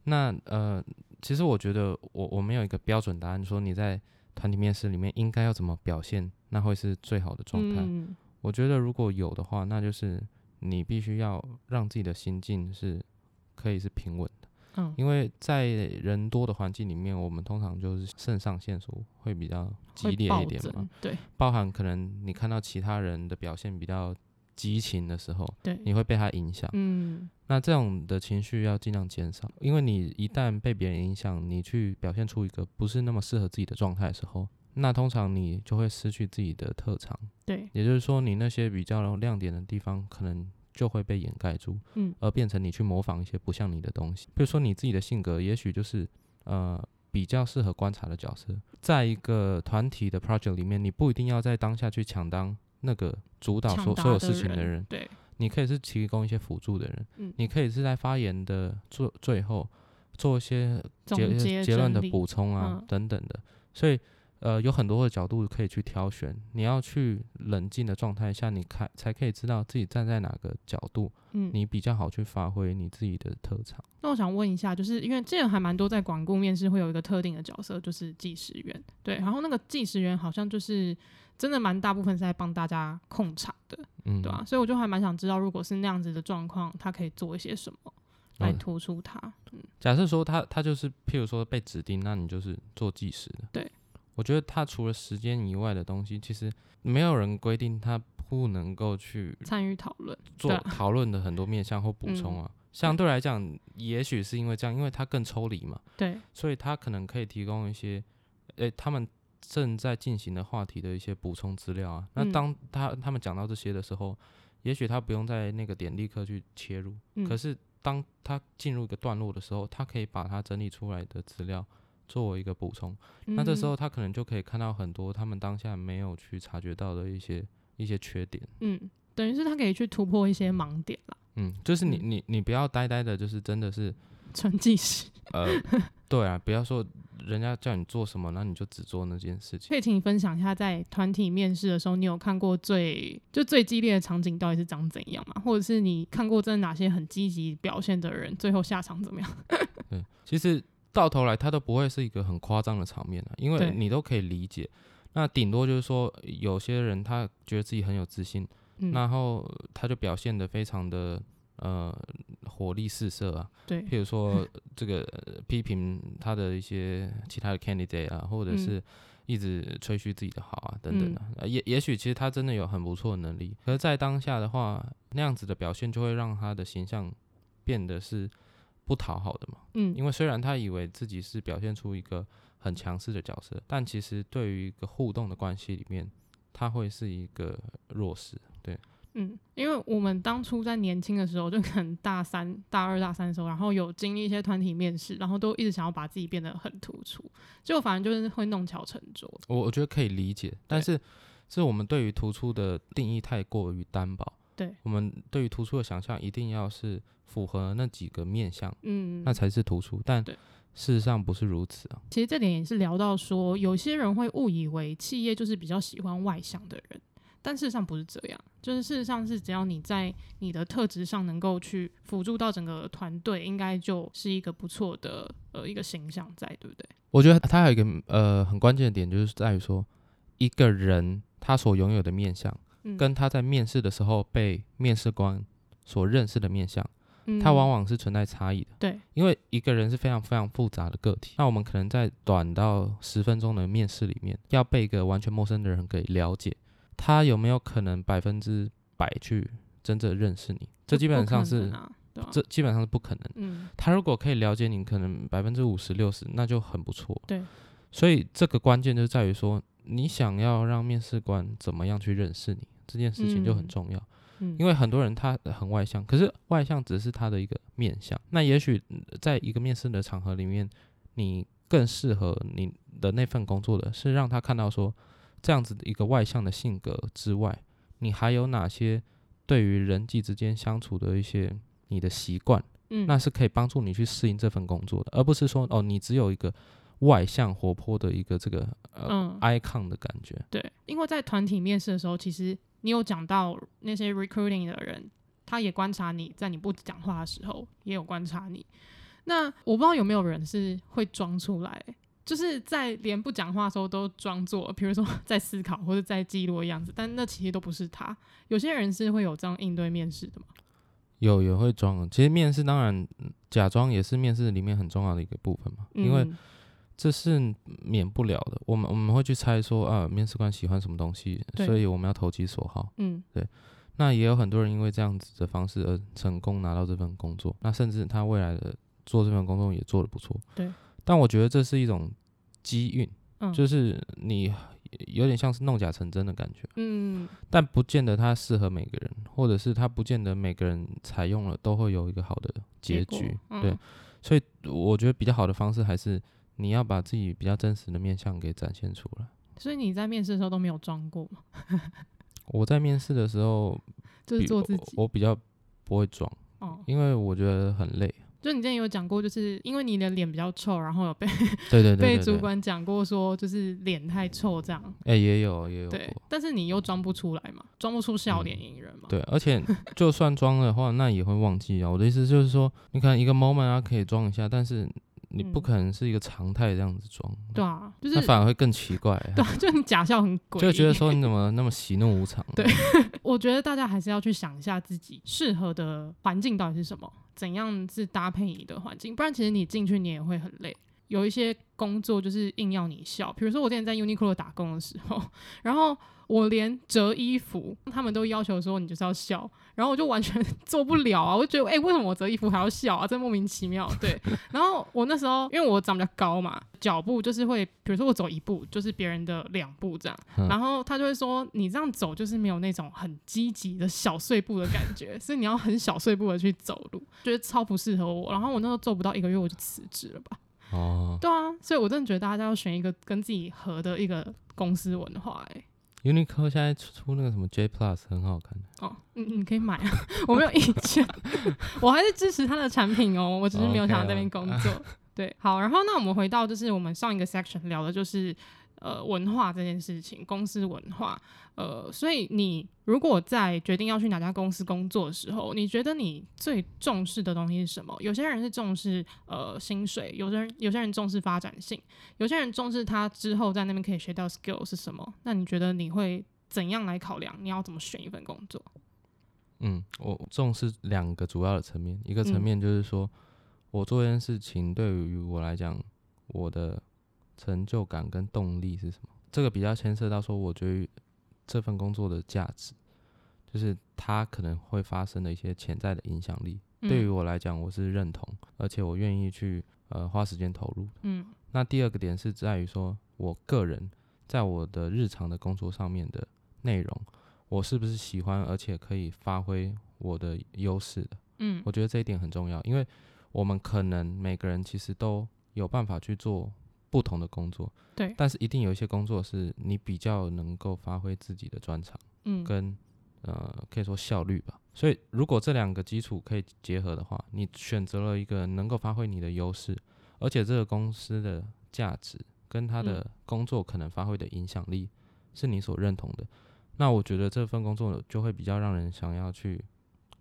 Speaker 2: 那呃，其实我觉得我我没有一个标准答案，说你在。团体面试里面应该要怎么表现，那会是最好的状态。嗯。我觉得如果有的话，那就是你必须要让自己的心境是可以是平稳的。嗯，因为在人多的环境里面，我们通常就是肾上腺素会比较激烈一点嘛。
Speaker 1: 对，
Speaker 2: 包含可能你看到其他人的表现比较激情的时候，
Speaker 1: 对，
Speaker 2: 你会被他影响。嗯。那这种的情绪要尽量减少，因为你一旦被别人影响，你去表现出一个不是那么适合自己的状态的时候，那通常你就会失去自己的特长。
Speaker 1: 对，
Speaker 2: 也就是说，你那些比较亮点的地方，可能就会被掩盖住，嗯，而变成你去模仿一些不像你的东西。比如说你自己的性格，也许就是呃比较适合观察的角色，在一个团体的 project 里面，你不一定要在当下去抢当那个主导所所有事情的人，
Speaker 1: 对。
Speaker 2: 你可以是提供一些辅助的人，嗯，你可以是在发言的最最后做一些结结论的补充啊，嗯，等等的，所以呃有很多的角度可以去挑选。你要去冷静的状态下，你看才可以知道自己站在哪个角度，嗯，你比较好去发挥你自己的特长。
Speaker 1: 那我想问一下，就是因为这个还蛮多在管顾面试会有一个特定的角色，就是计时员，对，然后那个计时员好像就是。真的蛮大部分是在帮大家控场的，嗯，对吧、啊？所以我就还蛮想知道，如果是那样子的状况，他可以做一些什么来突出他。嗯，
Speaker 2: 假设说他他就是，譬如说被指定，那你就是做计时的。
Speaker 1: 对，
Speaker 2: 我觉得他除了时间以外的东西，其实没有人规定他不能够去
Speaker 1: 参与讨论，
Speaker 2: 做讨论的很多面向或补充啊。相对来讲，也许是因为这样，因为他更抽离嘛，
Speaker 1: 对，
Speaker 2: 所以他可能可以提供一些，诶、欸，他们正在进行的话题的一些补充资料啊。那当他他们讲到这些的时候，也许他不用在那个点立刻去切入，可是当他进入一个段落的时候，他可以把他整理出来的资料作为一个补充，那这时候他可能就可以看到很多他们当下没有去察觉到的一些一些缺点。
Speaker 1: 嗯，等于是他可以去突破一些盲点啦。
Speaker 2: 嗯，就是你你你不要呆呆的，就是真的是
Speaker 1: 纯计时。
Speaker 2: 呃，对啊，不要说人家叫你做什么，那你就只做那件事情。
Speaker 1: 可以请你分享一下，在团体面试的时候，你有看过最就最激烈的场景到底是长怎样吗？或者是你看过真的哪些很积极表现的人，最后下场怎么样？
Speaker 2: 对，其实到头来他都不会是一个很夸张的场面啊，因为你都可以理解。那顶多就是说，有些人他觉得自己很有自信。嗯、然后他就表现的非常的呃火力四射啊，
Speaker 1: 对，
Speaker 2: 譬如说这个批评他的一些其他的 candidate 啊，或者是一直吹嘘自己的好啊等等的，嗯、也也许其实他真的有很不错的能力，可是在当下的话，那样子的表现就会让他的形象变得是不讨好的嘛，嗯，因为虽然他以为自己是表现出一个很强势的角色，但其实对于一个互动的关系里面，他会是一个弱势。对，
Speaker 1: 嗯，因为我们当初在年轻的时候，就可能大三、大二、大三的时候，然后有经历一些团体面试，然后都一直想要把自己变得很突出，结果反正就是会弄巧成拙。
Speaker 2: 我我觉得可以理解，但是是我们对于突出的定义太过于单薄。
Speaker 1: 对，
Speaker 2: 我们对于突出的想象一定要是符合那几个面向，嗯，那才是突出。但事实上不是如此啊。
Speaker 1: 其实这点也是聊到说，有些人会误以为企业就是比较喜欢外向的人。但事实上不是这样，就是事实上是只要你在你的特质上能够去辅助到整个团队，应该就是一个不错的呃一个形象在，对不对？
Speaker 2: 我觉得他还有一个呃很关键的点，就是在于说一个人他所拥有的面相，嗯、跟他在面试的时候被面试官所认识的面向，嗯、他往往是存在差异的。
Speaker 1: 对，
Speaker 2: 因为一个人是非常非常复杂的个体，那我们可能在短到十分钟的面试里面，要被一个完全陌生的人给了解。他有没有可能百分之百去真正认识你？这基本上是，啊啊、这基本上是不可能。嗯，他如果可以了解你，可能百分之五十六十，那就很不错。
Speaker 1: 对，
Speaker 2: 所以这个关键就在于说，你想要让面试官怎么样去认识你，这件事情就很重要。嗯，因为很多人他很外向，可是外向只是他的一个面相。那也许在一个面试的场合里面，你更适合你的那份工作的是让他看到说。这样子的一个外向的性格之外，你还有哪些对于人际之间相处的一些你的习惯？嗯，那是可以帮助你去适应这份工作的，而不是说哦，你只有一个外向活泼的一个这个呃、嗯、icon 的感觉。
Speaker 1: 对，因为在团体面试的时候，其实你有讲到那些 recruiting 的人，他也观察你在你不讲话的时候，也有观察你。那我不知道有没有人是会装出来。就是在连不讲话的时候都装作，比如说 在思考或者在记录的样子，但那其实都不是他。有些人是会有这样应对面试的吗？
Speaker 2: 有，也会装。其实面试当然假装也是面试里面很重要的一个部分嘛，因为这是免不了的。我们我们会去猜说啊，面试官喜欢什么东西，所以我们要投其所好。嗯，对。那也有很多人因为这样子的方式而成功拿到这份工作，那甚至他未来的做这份工作也做得不错。
Speaker 1: 对。
Speaker 2: 但我觉得这是一种机运，嗯、就是你有点像是弄假成真的感觉，嗯，但不见得它适合每个人，或者是它不见得每个人采用了都会有一个好的结局，嗯、对，所以我觉得比较好的方式还是你要把自己比较真实的面相给展现出来。
Speaker 1: 所以你在面试的时候都没有装过吗？
Speaker 2: 我在面试的时候
Speaker 1: 就是做自己，
Speaker 2: 我，我比较不会装，哦、因为我觉得很累。
Speaker 1: 就你之前有讲过，就是因为你的脸比较臭，然后有被
Speaker 2: 对对
Speaker 1: 被主管讲过说就是脸太臭这样。
Speaker 2: 哎、欸，也有也有。
Speaker 1: 对，但是你又装不出来嘛，装不出笑脸迎人嘛、嗯。
Speaker 2: 对，而且就算装的话，那也会忘记啊。我的意思就是说，你可能一个 moment 啊可以装一下，但是你不可能是一个常态这样子装、嗯。对啊，就是反而会更奇怪、啊。
Speaker 1: 对、啊，就你假笑很诡异，
Speaker 2: 就觉得说你怎么 那么喜怒无常。
Speaker 1: 对，我觉得大家还是要去想一下自己适合的环境到底是什么。怎样是搭配你的环境？不然其实你进去你也会很累。有一些工作就是硬要你笑，比如说我之前在 Uniqlo 打工的时候，然后我连折衣服，他们都要求说你就是要笑，然后我就完全 做不了啊，我就觉得哎、欸，为什么我折衣服还要笑啊？真莫名其妙。对，然后我那时候因为我长比较高嘛，脚步就是会，比如说我走一步就是别人的两步这样，然后他就会说你这样走就是没有那种很积极的小碎步的感觉，所以你要很小碎步的去走路，觉得超不适合我。然后我那时候做不到一个月我就辞职了吧。
Speaker 2: 哦，
Speaker 1: 对啊，所以我真的觉得大家要选一个跟自己合的一个公司文化、欸。哎
Speaker 2: ，Uniqlo 现在出那个什么 J Plus 很好看
Speaker 1: 哦，你你可以买啊，我没有意见，我还是支持他的产品哦，我只是没有想在那边工作。Okay, 对，好，然后那我们回到就是我们上一个 section 聊的就是。呃，文化这件事情，公司文化，呃，所以你如果在决定要去哪家公司工作的时候，你觉得你最重视的东西是什么？有些人是重视呃薪水，有些人有些人重视发展性，有些人重视他之后在那边可以学到 skill 是什么？那你觉得你会怎样来考量？你要怎么选一份工作？
Speaker 2: 嗯，我重视两个主要的层面，一个层面就是说、嗯、我做这件事情对于我来讲，我的。成就感跟动力是什么？这个比较牵涉到说，我觉得这份工作的价值，就是它可能会发生的一些潜在的影响力。嗯、对于我来讲，我是认同，而且我愿意去呃花时间投入。嗯。那第二个点是在于说，我个人在我的日常的工作上面的内容，我是不是喜欢，而且可以发挥我的优势的？嗯。我觉得这一点很重要，因为我们可能每个人其实都有办法去做。不同的工作，
Speaker 1: 对，
Speaker 2: 但是一定有一些工作是你比较能够发挥自己的专长，嗯，跟呃可以说效率吧。所以如果这两个基础可以结合的话，你选择了一个能够发挥你的优势，而且这个公司的价值跟他的工作可能发挥的影响力是你所认同的，嗯，那我觉得这份工作就会比较让人想要去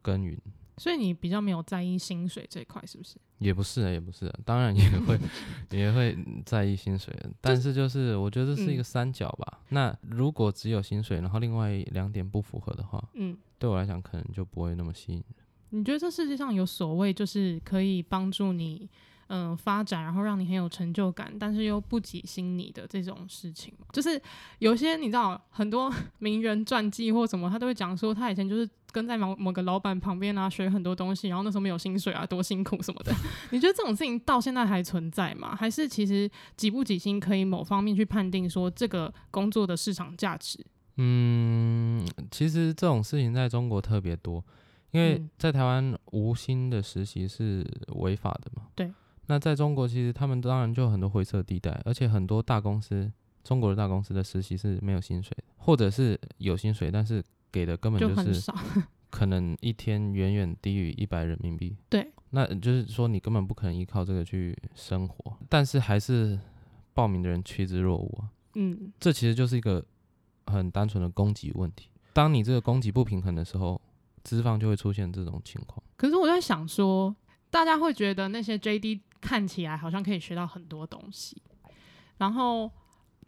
Speaker 2: 耕耘。
Speaker 1: 所以你比较没有在意薪水这一块，是不是？
Speaker 2: 也不是啊，也不是啊，当然也会 也会在意薪水，但是就是我觉得这是一个三角吧。嗯。那如果只有薪水，然后另外两点不符合的话，嗯，对我来讲可能就不会那么吸引人。
Speaker 1: 你觉得这世界上有所谓就是可以帮助你？嗯，发展然后让你很有成就感，但是又不给薪你的这种事情，就是有些你知道很多 名人传记或什么，他都会讲说他以前就是跟在某某个老板旁边啊，学很多东西，然后那时候没有薪水啊，多辛苦什么的。你觉得这种事情到现在还存在吗？还是其实给不给薪可以某方面去判定说这个工作的市场价值？
Speaker 2: 嗯，其实这种事情在中国特别多，因为在台湾无薪的实习是违法的嘛。
Speaker 1: 对。
Speaker 2: 那在中国，其实他们当然就有很多灰色地带，而且很多大公司，中国的大公司的实习是没有薪水的，或者是有薪水，但是给的根本就是可能一天远远低于一百人民币。
Speaker 1: 对，
Speaker 2: 那就是说你根本不可能依靠这个去生活，但是还是报名的人趋之若鹜啊。嗯，这其实就是一个很单纯的供给问题。当你这个供给不平衡的时候，资方就会出现这种情况。
Speaker 1: 可是我在想说，大家会觉得那些 JD。看起来好像可以学到很多东西，然后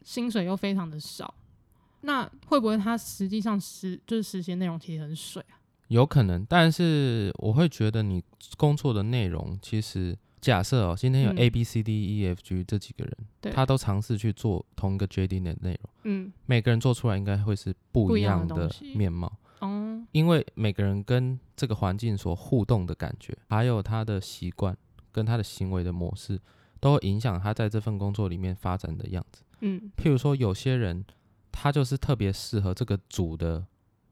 Speaker 1: 薪水又非常的少，那会不会他实际上实就是实习内容其实很水啊？
Speaker 2: 有可能，但是我会觉得你工作的内容其实假设哦，今天有 A B C D E F G 这几个人，嗯、他都尝试去做同一个 JD 的内容，嗯，每个人做出来应该会是不一样的面貌，嗯，因为每个人跟这个环境所互动的感觉，还有他的习惯。跟他的行为的模式，都会影响他在这份工作里面发展的样子。嗯，譬如说，有些人他就是特别适合这个组的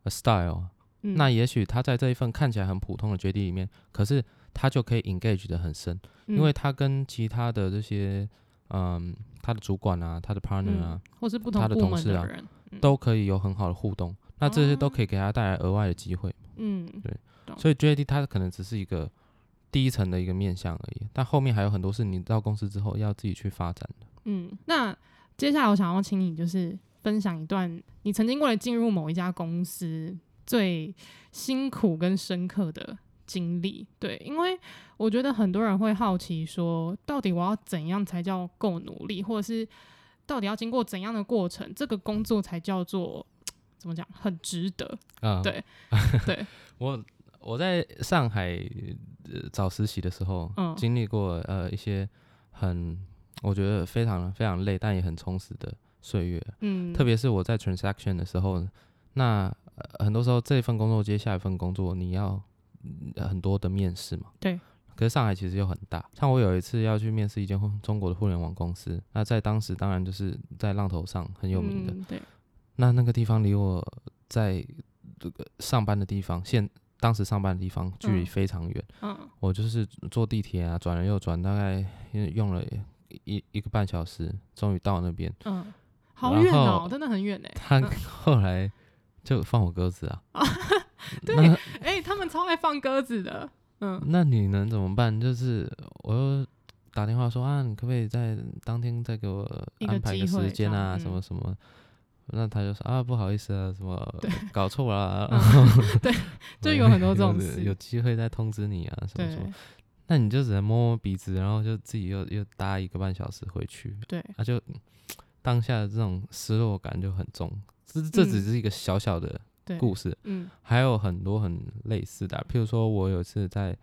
Speaker 2: style，嗯，那也许他在这一份看起来很普通的决定里面，可是他就可以 engage 得很深，嗯，因为他跟其他的这些，嗯，他的主管啊，他的 partner 啊，
Speaker 1: 嗯，或是不同的
Speaker 2: 他的同事啊，嗯，都可以有很好的互动。那这些都可以给他带来额外的机会。嗯，对，所以 JD 他可能只是一个。第一层的一个面向而已，但后面还有很多是你到公司之后要自己去发展的。
Speaker 1: 嗯，那接下来我想要请你就是分享一段你曾经为了进入某一家公司最辛苦跟深刻的经历。对，因为我觉得很多人会好奇说，到底我要怎样才叫够努力，或者是到底要经过怎样的过程，这个工作才叫做怎么讲很值得？啊，对，对
Speaker 2: 我。我在上海、呃、找实习的时候，嗯、经历过呃一些很我觉得非常非常累，但也很充实的岁月。
Speaker 1: 嗯，
Speaker 2: 特别是我在 transaction 的时候，那、呃、很多时候这份工作接下一份工作，你要、呃、很多的面试嘛。
Speaker 1: 对。
Speaker 2: 可是上海其实又很大，像我有一次要去面试一间中国的互联网公司，那在当时当然就是在浪头上很有名的。
Speaker 1: 嗯、对。
Speaker 2: 那那个地方离我在这个上班的地方，现当时上班的地方距离非常
Speaker 1: 远。
Speaker 2: 我就是坐地铁啊，转了又转，大概用了一一个半小时，终于到那边。
Speaker 1: 嗯。好远哦，真的很远哎。
Speaker 2: 他后来就放我鸽子啊。
Speaker 1: 啊 对，哎、欸，他们超爱放鸽子的。嗯，
Speaker 2: 那你能怎么办？就是我又打电话说啊，你可不可以在当天再给我安排个时间啊，嗯、什么什么？那他就说啊，不好意思啊，什么搞错了、啊
Speaker 1: 嗯。对，就有很多这种事。
Speaker 2: 有机会再通知你啊，什么什么？那你就只能摸摸鼻子，然后就自己又又搭一个半小时回去。
Speaker 1: 对，
Speaker 2: 那、啊、就当下的这种失落感就很重。这这只是一个小小的。故事，
Speaker 1: 嗯，
Speaker 2: 还有很多很类似的，譬如说，我有一次在，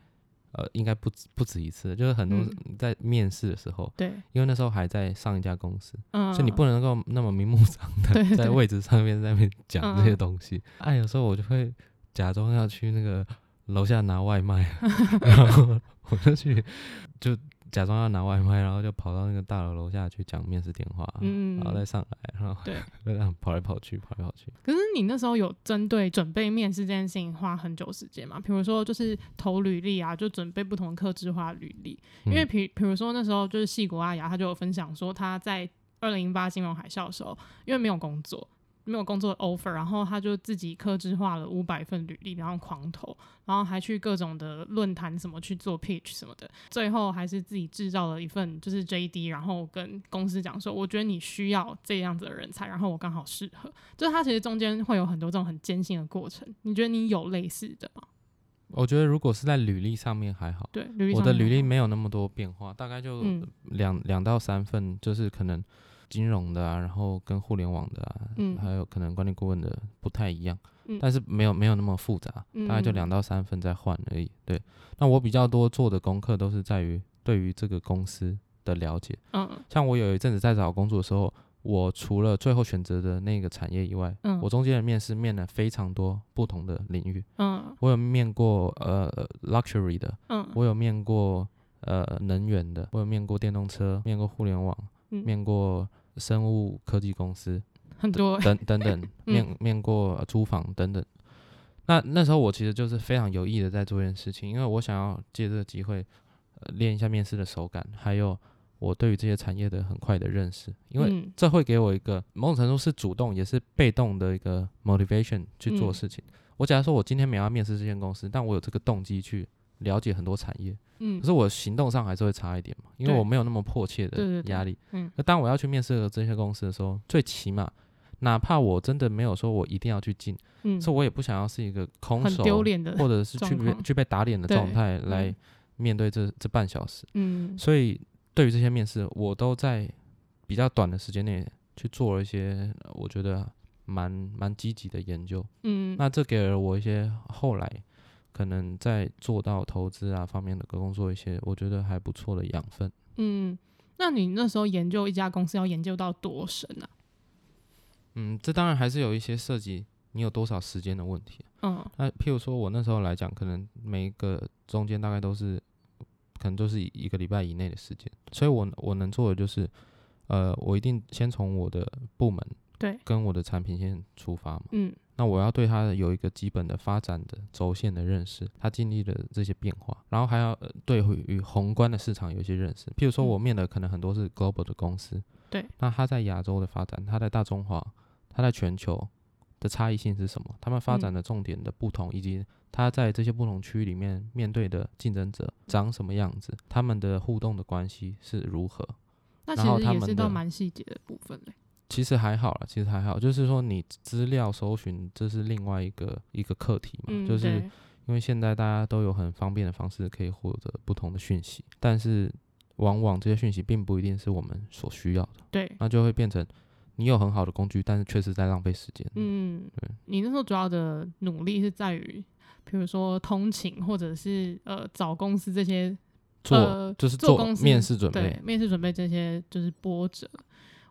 Speaker 2: 呃，应该不止不止一次，就是很多在面试的时候，
Speaker 1: 对，
Speaker 2: 因为那时候还在上一家公司，
Speaker 1: 嗯，
Speaker 2: 所以你不能够那么明目张胆在位置上面在那边讲这些东西，哎，有时候我就会假装要去那个楼下拿外卖，然后我就去就。假装要拿外卖，然后就跑到那个大楼楼下去讲面试电话，
Speaker 1: 嗯，
Speaker 2: 然后再上来，然后对，就这样跑来跑去，跑来跑去。
Speaker 1: 可是你那时候有针对准备面试这件事情花很久时间吗？比如说就是投履历啊，就准备不同的客制化履历，因为比比如说那时候就是矽谷阿雅，他就有分享说他在二零零八金融海啸的时候，因为没有工作。没有工作 offer，然后他就自己克制化了五百份履历，然后狂投，然后还去各种的论坛什么去做 pitch 什么的，最后还是自己制造了一份就是 JD，然后跟公司讲说，我觉得你需要这样子的人才，然后我刚好适合。就是他其实中间会有很多这种很艰辛的过程，你觉得你有类似的吗？
Speaker 2: 我觉得如果是在履历上面还好，
Speaker 1: 对，履历上
Speaker 2: 我的履历没有那么多变化，大概就两两、嗯、到三份，就是可能。金融的啊，然后跟互联网的啊，嗯，还有可能管理顾问的不太一样，嗯，但是没有没有那么复杂，嗯，大概就两到三份在换而已。对，那我比较多做的功课都是在于对于这个公司的了解。
Speaker 1: 嗯，
Speaker 2: 像我有一阵子在找工作的时候，我除了最后选择的那个产业以外，嗯，我中间的面试面了非常多不同的领域。
Speaker 1: 嗯，
Speaker 2: 我有面过呃 luxury 的，
Speaker 1: 嗯，
Speaker 2: 我有面过呃能源的，我有面过电动车，面过互联网，
Speaker 1: 嗯，
Speaker 2: 面过。生物科技公司
Speaker 1: 很多
Speaker 2: 等等等 面面过租房等等，那那时候我其实就是非常有意的在做一件事情，因为我想要借这个机会练一下面试的手感，还有我对于这些产业的很快的认识，因为这会给我一个某种程度是主动也是被动的一个 motivation 去做事情。我假如说我今天没有要面试这间公司，但我有这个动机去了解很多产业。
Speaker 1: 嗯，
Speaker 2: 可是我行动上还是会差一点嘛，因为我没有那么迫切的压力。
Speaker 1: 嗯，
Speaker 2: 那当我要去面试这些公司的时候，最起码，哪怕我真的没有说我一定要去进，嗯，所以我也不想要是一个空手，
Speaker 1: 丢脸的，
Speaker 2: 或者是去被去被打脸的状态来面对这这半小时。
Speaker 1: 嗯，
Speaker 2: 所以对于这些面试，我都在比较短的时间内去做了一些我觉得蛮蛮积极的研究。
Speaker 1: 嗯，
Speaker 2: 那这给了我一些后来。可能在做到投资啊方面的工作一些，我觉得还不错的养分。
Speaker 1: 嗯，那你那时候研究一家公司要研究到多深啊？
Speaker 2: 嗯，这当然还是有一些涉及你有多少时间的问题。
Speaker 1: 嗯，
Speaker 2: 那譬如说我那时候来讲，可能每一个中间大概都是，可能都是一个礼拜以内的时间。所以我我能做的就是，呃，我一定先从我的部门
Speaker 1: 对
Speaker 2: 跟我的产品先出发嘛。
Speaker 1: 嗯。
Speaker 2: 那我要对它有一个基本的发展的轴线的认识，它经历了这些变化，然后还要对于宏观的市场有一些认识。譬如说，我面的可能很多是 global 的公司，
Speaker 1: 对，
Speaker 2: 那它在亚洲的发展，它在大中华，它在全球的差异性是什么？他们发展的重点的不同，以及他在这些不同区域里面面对的竞争者长什么样子，他们的互动的关系是如何？
Speaker 1: 那其实也是到蛮细节的部分嘞。
Speaker 2: 其实还好了，其实还好，就是说你资料搜寻，这是另外一个一个课题嘛，
Speaker 1: 嗯，
Speaker 2: 就是因为现在大家都有很方便的方式可以获得不同的讯息，但是往往这些讯息并不一定是我们所需要的，
Speaker 1: 对，
Speaker 2: 那就会变成你有很好的工具，但是确实在浪费时间。
Speaker 1: 嗯，
Speaker 2: 对，
Speaker 1: 你那时候主要的努力是在于，比如说通勤或者是呃找公司这些
Speaker 2: 做、
Speaker 1: 呃、
Speaker 2: 就是
Speaker 1: 做
Speaker 2: 面试准备，
Speaker 1: 对，面试准备这些就是波折。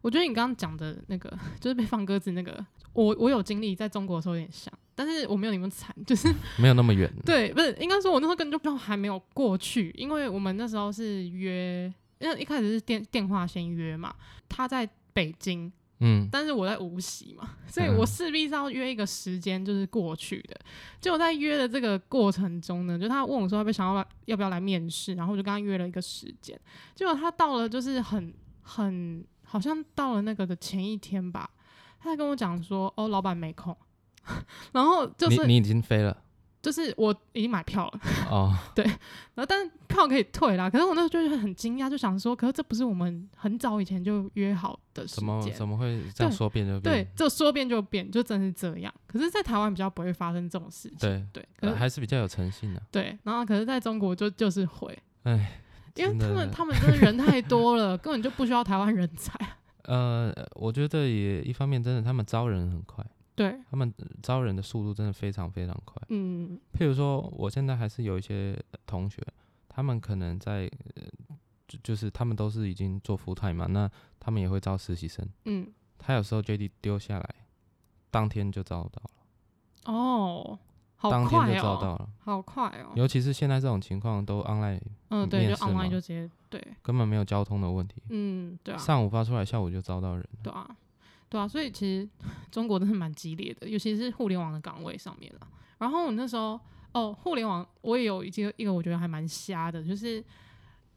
Speaker 1: 我觉得你刚刚讲的那个，就是被放鸽子那个，我我有经历，在中国的时候有点像，但是我没有你们惨，就是
Speaker 2: 没有那么远。
Speaker 1: 对，不是应该说，我那时候根本就还没有过去，因为我们那时候是约，因为一开始是电电话先约嘛，他在北京，嗯，但是我在无锡嘛，所以我势必是要约一个时间，就是过去的。结果在约的这个过程中呢，就他问我说要不要想要要不要来面试，然后我就跟他约了一个时间，结果他到了就是很很。好像到了那个的前一天吧，他还跟我讲说：“哦，老板没空。”然后就是
Speaker 2: 你，你已经飞了，
Speaker 1: 就是我已经买票了。
Speaker 2: 哦，
Speaker 1: 对，然后但是票可以退啦。可是我那时候就是很惊讶，就想说：“可是这不是我们很早以前就约好的时间？怎
Speaker 2: 么怎么会这样说变就变？
Speaker 1: 对，就说变就变，就真是这样。可是，在台湾比较不会发生这种事情。对
Speaker 2: 对，可是还是比较有诚信的。
Speaker 1: 对，然后可是在中国就就是会。
Speaker 2: 哎。
Speaker 1: 因为他们他们真的人太多了，根本就不需要台湾人才。
Speaker 2: 呃，我觉得也一方面真的，他们招人很快，
Speaker 1: 对，
Speaker 2: 他们招人的速度真的非常非常快。
Speaker 1: 嗯，
Speaker 2: 譬如说，我现在还是有一些同学，他们可能在，就就是他们都是已经做 full time 嘛，那他们也会招实习生。
Speaker 1: 嗯，
Speaker 2: 他有时候 JD 丢下来，当天就招到了。
Speaker 1: 哦。
Speaker 2: 当天就招到了，
Speaker 1: 好快哦！
Speaker 2: 尤其是现在这种情况都 online，
Speaker 1: 嗯，对，就 online 就直接对，
Speaker 2: 根本没有交通的问题，
Speaker 1: 嗯，对啊，
Speaker 2: 上午发出来，下午就招到人，
Speaker 1: 对啊，对啊，所以其实 中国真的蛮激烈的，尤其是互联网的岗位上面了。然后我那时候哦，互联网我也有一个一个我觉得还蛮瞎的，就是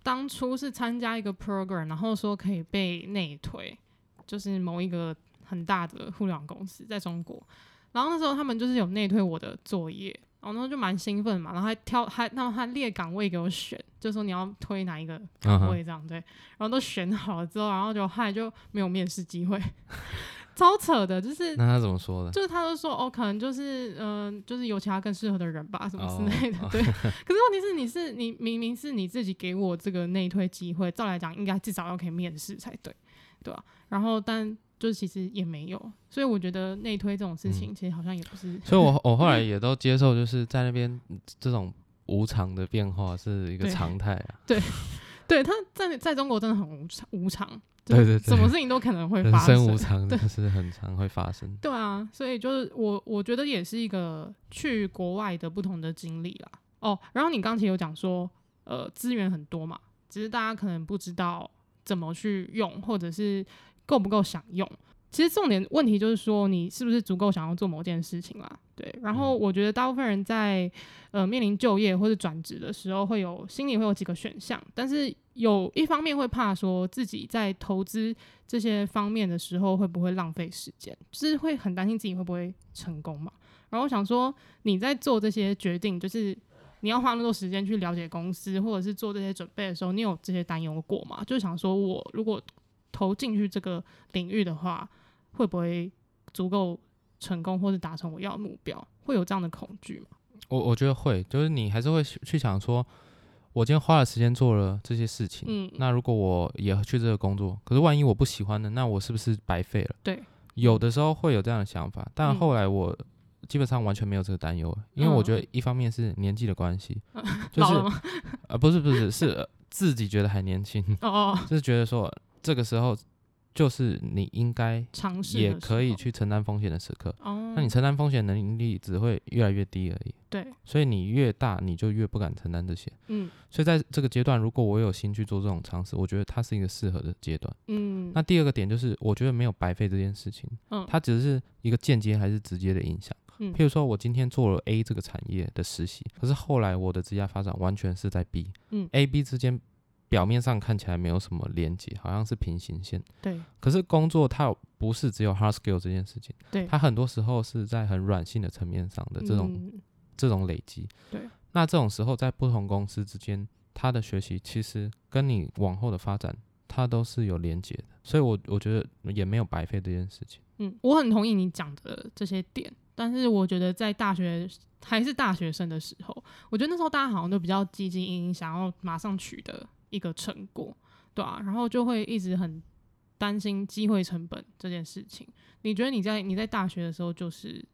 Speaker 1: 当初是参加一个 program，然后说可以被内推，就是某一个很大的互联网公司在中国。然后那时候他们就是有内推我的作业，然后那时候就蛮兴奋嘛，然后还挑还然后还列岗位给我选，就说你要推哪一个岗位这样、uh huh. 对，然后都选好了之后，然后就后来就没有面试机会，超扯的，就是
Speaker 2: 那他怎么说的？
Speaker 1: 就是他就说哦，可能就是嗯、呃，就是有其他更适合的人吧，什么之类的，oh. 对。可是问题是你是你明明是你自己给我这个内推机会，照来讲应该至少要可以面试才对，对吧、啊？然后但。就是其实也没有，所以我觉得内推这种事情其实好像也不是。嗯、
Speaker 2: 所以我我后来也都接受，就是在那边这种无常的变化是一个常态啊。
Speaker 1: 对，对，他在在中国真的很无常，无常。
Speaker 2: 对对对，
Speaker 1: 什么事情都可能会发生。
Speaker 2: 人生无常，但是很常会发生。
Speaker 1: 对啊，所以就是我我觉得也是一个去国外的不同的经历啦。哦，然后你刚才有讲说，呃，资源很多嘛，只是大家可能不知道怎么去用，或者是。够不够想用？其实重点问题就是说，你是不是足够想要做某件事情啦？对。然后我觉得大部分人在呃面临就业或者转职的时候，会有心里会有几个选项，但是有一方面会怕说自己在投资这些方面的时候会不会浪费时间，就是会很担心自己会不会成功嘛。然后我想说，你在做这些决定，就是你要花那么多时间去了解公司，或者是做这些准备的时候，你有这些担忧过吗？就想说我如果。投进去这个领域的话，会不会足够成功，或是达成我要的目标？会有这样的恐惧吗？
Speaker 2: 我我觉得会，就是你还是会去想说，我今天花了时间做了这些事情，嗯，那如果我也去这个工作，可是万一我不喜欢呢？那我是不是白费了？
Speaker 1: 对，
Speaker 2: 有的时候会有这样的想法，但后来我基本上完全没有这个担忧，因为我觉得一方面是年纪的关系，嗯、就是
Speaker 1: 啊？
Speaker 2: 呃，不是不是是、呃、自己觉得还年轻，哦哦，就是觉得说。这个时候就是你应该尝试，也可以去承担风险的时刻。哦，那你承担风险能力只会越来越低而已。
Speaker 1: 对，
Speaker 2: 所以你越大，你就越不敢承担这些。嗯，所以在这个阶段，如果我有心去做这种尝试，我觉得它是一个适合的阶段。嗯，那第二个点就是，我觉得没有白费这件事情。嗯，它只是一个间接还是直接的影响。嗯，譬如说我今天做了 A 这个产业的实习，可是后来我的职业发展完全是在 B。嗯，A、B 之间。表面上看起来没有什么连接，好像是平行线。
Speaker 1: 对。
Speaker 2: 可是工作它不是只有 hard skill 这件事情。
Speaker 1: 对。
Speaker 2: 它很多时候是在很软性的层面上的这种、嗯、这种累积。
Speaker 1: 对。
Speaker 2: 那这种时候在不同公司之间，他的学习其实跟你往后的发展，它都是有连接的。所以我我觉得也没有白费这件事情。
Speaker 1: 嗯，我很同意你讲的这些点，但是我觉得在大学 还是大学生的时候，我觉得那时候大家好像都比较积极，想要马上取得。一个成果，对啊，然后就会一直很担心机会成本这件事情。你觉得你在你在大学的时候就是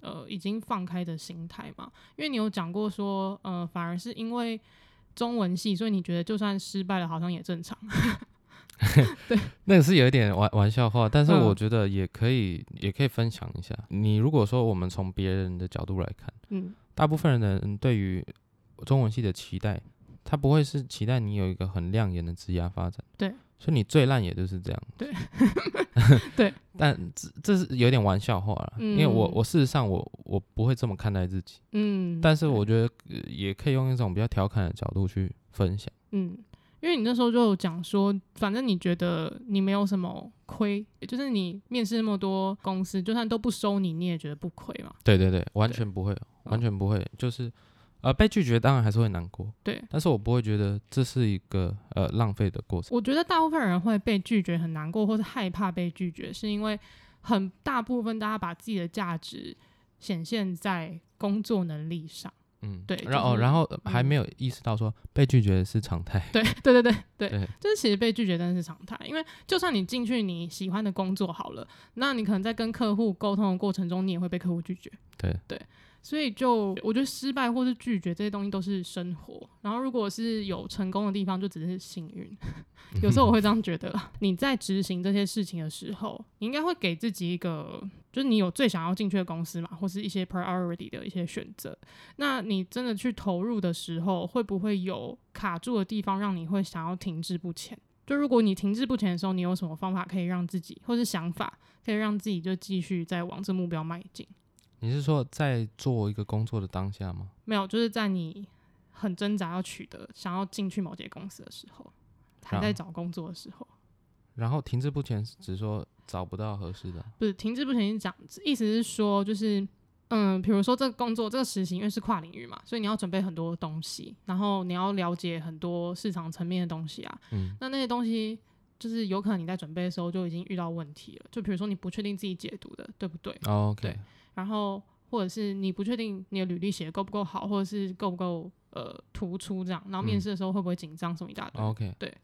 Speaker 1: 呃已经放开的心态吗？因为你有讲过说，呃，反而是因为中文系，所以你觉得就算失败了，好像也正常。对，
Speaker 2: 那个是有一点玩玩笑话，但是我觉得也可以，嗯、也可以分享一下。你如果说我们从别人的角度来看，
Speaker 1: 嗯，
Speaker 2: 大部分人对于中文系的期待，他不会是期待你有一个很亮眼的职业发展，
Speaker 1: 对，
Speaker 2: 所以你最烂也就是这样，
Speaker 1: 对，对。
Speaker 2: 但这这是有点玩笑话了，嗯、因为我我事实上我我不会这么看待自己，
Speaker 1: 嗯，
Speaker 2: 但是我觉得也可以用一种比较调侃的角度去分享，
Speaker 1: 嗯。因为你那时候就讲说，反正你觉得你没有什么亏，就是你面试那么多公司，就算都不收你，你也觉得不亏嘛？
Speaker 2: 对对对，完全不会，完全不会，就是呃被拒绝当然还是会难过，
Speaker 1: 对，
Speaker 2: 但是我不会觉得这是一个呃浪费的过程。
Speaker 1: 我觉得大部分人会被拒绝很难过，或是害怕被拒绝，是因为很大部分大家把自己的价值显现在工作能力上。
Speaker 2: 嗯，
Speaker 1: 对，
Speaker 2: 然后、就是、然后还没有意识到说被拒绝是常态。
Speaker 1: 对对对对对，
Speaker 2: 对
Speaker 1: 就是其实被拒绝真的是常态，因为就算你进去你喜欢的工作好了，那你可能在跟客户沟通的过程中，你也会被客户拒绝。
Speaker 2: 对
Speaker 1: 对。所以就我觉得失败或是拒绝这些东西都是生活，然后如果是有成功的地方，就只是幸运。有时候我会这样觉得，你在执行这些事情的时候，你应该会给自己一个，就是你有最想要进去的公司嘛，或是一些 priority 的一些选择。那你真的去投入的时候，会不会有卡住的地方，让你会想要停滞不前？就如果你停滞不前的时候，你有什么方法可以让自己，或是想法可以让自己就继续在往这目标迈进？
Speaker 2: 你是说在做一个工作的当下吗？
Speaker 1: 没有，就是在你很挣扎要取得、想要进去某间公司的时候，还在找工作的时候。
Speaker 2: 然后停滞不前，只是说找不到合适的。
Speaker 1: 不是停滞不前是，讲意思是说，就是嗯，比如说这个工作、这个实习，因为是跨领域嘛，所以你要准备很多东西，然后你要了解很多市场层面的东西啊。
Speaker 2: 嗯。
Speaker 1: 那那些东西，就是有可能你在准备的时候就已经遇到问题了。就比如说你不确定自己解读的对不对？
Speaker 2: 哦，OK。
Speaker 1: 对。然后，或者是你不确定你的履历写的够不够好，或者是够不够呃突出这样，然后面试的时候会不会紧张什么一大堆。
Speaker 2: OK，
Speaker 1: 对，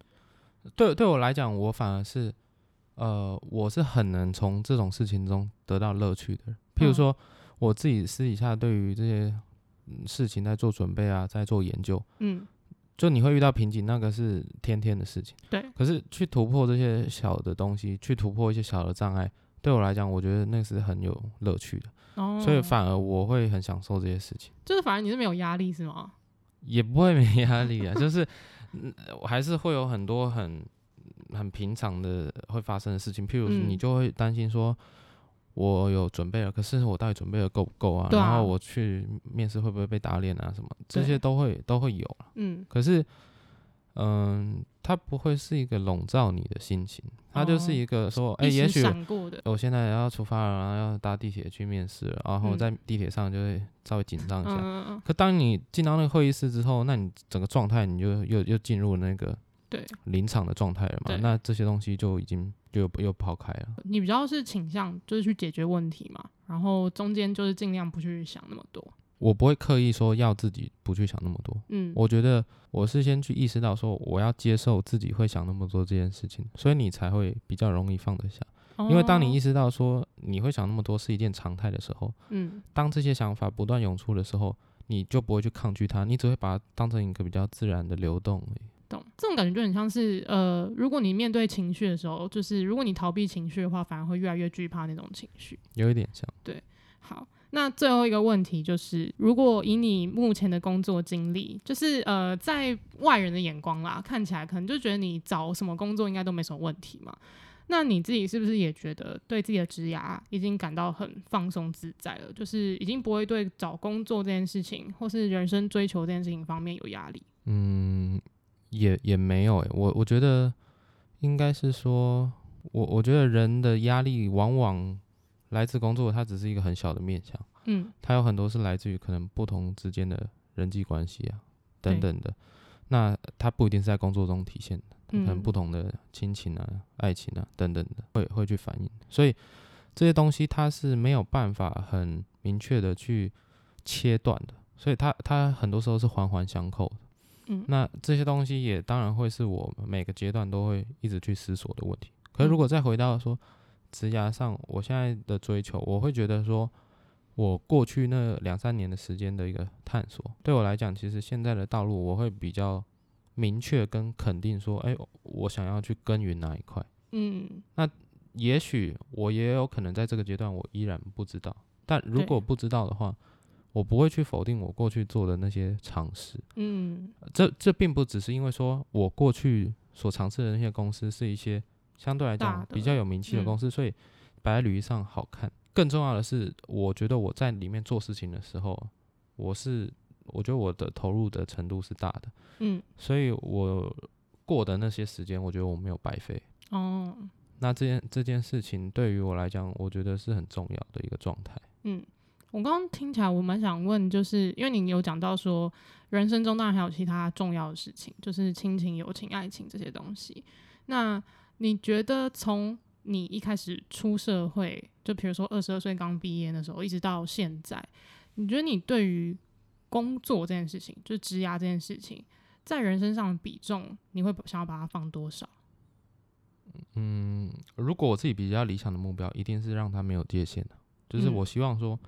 Speaker 2: 对，对我来讲，我反而是呃，我是很能从这种事情中得到乐趣的。譬如说，嗯、我自己私底下对于这些事情在做准备啊，在做研究，
Speaker 1: 嗯，
Speaker 2: 就你会遇到瓶颈，那个是天天的事情。
Speaker 1: 对，
Speaker 2: 可是去突破这些小的东西，去突破一些小的障碍，对我来讲，我觉得那是很有乐趣的。
Speaker 1: 哦，
Speaker 2: 所以反而我会很享受这些事情，
Speaker 1: 就是反而你是没有压力是吗？
Speaker 2: 也不会没压力啊，就是我还是会有很多很很平常的会发生的事情，譬如你就会担心说，我有准备了，可是我到底准备的够不够啊？然后我去面试会不会被打脸啊？什么这些都会都会有啊。
Speaker 1: 嗯，
Speaker 2: 可是嗯。它不会是一个笼罩你的心情，它就是一个说，哎、哦欸，也许我现在要出发了，然后要搭地铁去面试了，然后在地铁上就会稍微紧张一下。
Speaker 1: 嗯、
Speaker 2: 可当你进到那个会议室之后，那你整个状态你就又又进入那个
Speaker 1: 对临
Speaker 2: 场的状态了嘛？那这些东西就已经就又又抛开了。
Speaker 1: 你比较是倾向就是去解决问题嘛，然后中间就是尽量不去想那么多。
Speaker 2: 我不会刻意说要自己不去想那么多，
Speaker 1: 嗯，
Speaker 2: 我觉得我是先去意识到说我要接受自己会想那么多这件事情，所以你才会比较容易放得下。
Speaker 1: 哦，
Speaker 2: 因为当你意识到说你会想那么多是一件常态的时候，
Speaker 1: 嗯，
Speaker 2: 当这些想法不断涌出的时候，你就不会去抗拒它，你只会把它当成一个比较自然的流动而已。
Speaker 1: 懂，这种感觉就很像是呃，如果你面对情绪的时候，就是如果你逃避情绪的话，反而会越来越惧怕那种情绪，
Speaker 2: 有一点像。
Speaker 1: 对，好。那最后一个问题就是，如果以你目前的工作经历，就是呃，在外人的眼光啦，看起来可能就觉得你找什么工作应该都没什么问题嘛。那你自己是不是也觉得对自己的职涯已经感到很放松自在了？就是已经不会对找工作这件事情，或是人生追求这件事情方面有压力？
Speaker 2: 嗯，也也没有诶、我我觉得应该是说，我我觉得人的压力往往。来自工作，它只是一个很小的面向，
Speaker 1: 嗯，
Speaker 2: 它有很多是来自于可能不同之间的人际关系啊，等等的。那它不一定是在工作中体现的，可能不同的亲情啊、爱情啊等等的会会去反映。所以这些东西它是没有办法很明确的去切断的，所以它它很多时候是环环相扣的。
Speaker 1: 嗯，
Speaker 2: 那这些东西也当然会是我们每个阶段都会一直去思索的问题。可是如果再回到说。职涯上，我现在的追求，我会觉得说，我过去那两三年的时间的一个探索。对我来讲，其实现在的道路我会比较明确跟肯定说，哎，我想要去耕耘哪一块。
Speaker 1: 嗯，
Speaker 2: 那也许我也有可能在这个阶段我依然不知道，但如果不知道的话，我不会去否定我过去做的那些尝试。
Speaker 1: 嗯，
Speaker 2: 这这并不只是因为说我过去所尝试的那些公司是一些相对来讲比较有名气的公司，所以摆在履历上好看。更重要的是，我觉得我在里面做事情的时候，我是我觉得我的投入的程度是大的，
Speaker 1: 嗯，
Speaker 2: 所以我过的那些时间，我觉得我没有白费。
Speaker 1: 哦，
Speaker 2: 那这件这件事情对于我来讲，我觉得是很重要的一个状态。
Speaker 1: 嗯，我刚刚听起来，我蛮想问，就是因为你有讲到说，人生中当然还有其他重要的事情，就是亲情、友情、爱情这些东西。那你觉得从你一开始出社会，就比如说二十二岁刚毕业的时候，一直到现在，你觉得你对于工作这件事情，就职涯这件事情，在人身上的比重，你会想要把它放多少？
Speaker 2: 嗯，如果我自己比较理想的目标，一定是让它没有界限的，就是我希望说，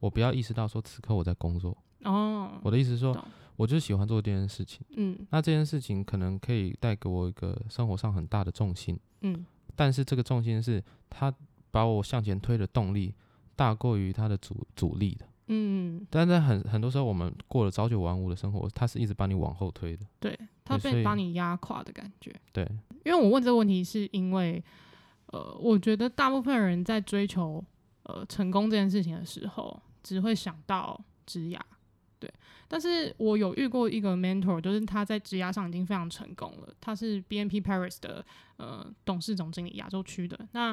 Speaker 2: 我不要意识到说此刻我在工作。
Speaker 1: 哦，
Speaker 2: 我的意思是说，我就喜欢做这件事情。
Speaker 1: 嗯，
Speaker 2: 那这件事情可能可以带给我一个生活上很大的重心。
Speaker 1: 嗯。
Speaker 2: 但是这个重心是它把我向前推的动力大过于它的阻阻力的。
Speaker 1: 嗯，
Speaker 2: 但在很很多时候，我们过了朝九晚五的生活，它是一直把你往后推的。
Speaker 1: 对，它被把你压垮的感觉。
Speaker 2: 对，
Speaker 1: 因为我问这个问题，是因为呃，我觉得大部分人在追求呃成功这件事情的时候，只会想到职涯。对，但是我有遇过一个 mentor，就是他在职涯上已经非常成功了。他是 BNP Paris 的呃董事总经理，亚洲区的。那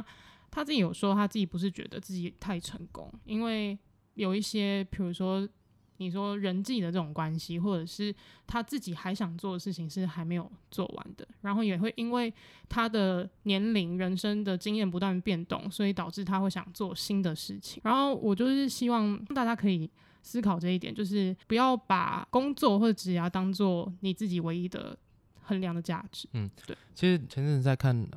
Speaker 1: 他自己有说，他自己不是觉得自己太成功，因为有一些，比如说你说人际的这种关系，或者是他自己还想做的事情是还没有做完的。然后也会因为他的年龄、人生的经验不断变动，所以导致他会想做新的事情。然后我就是希望大家可以。思考这一点，就是不要把工作或者职业当做你自己唯一的衡量的价值。
Speaker 2: 嗯，
Speaker 1: 对。
Speaker 2: 其实前阵子在看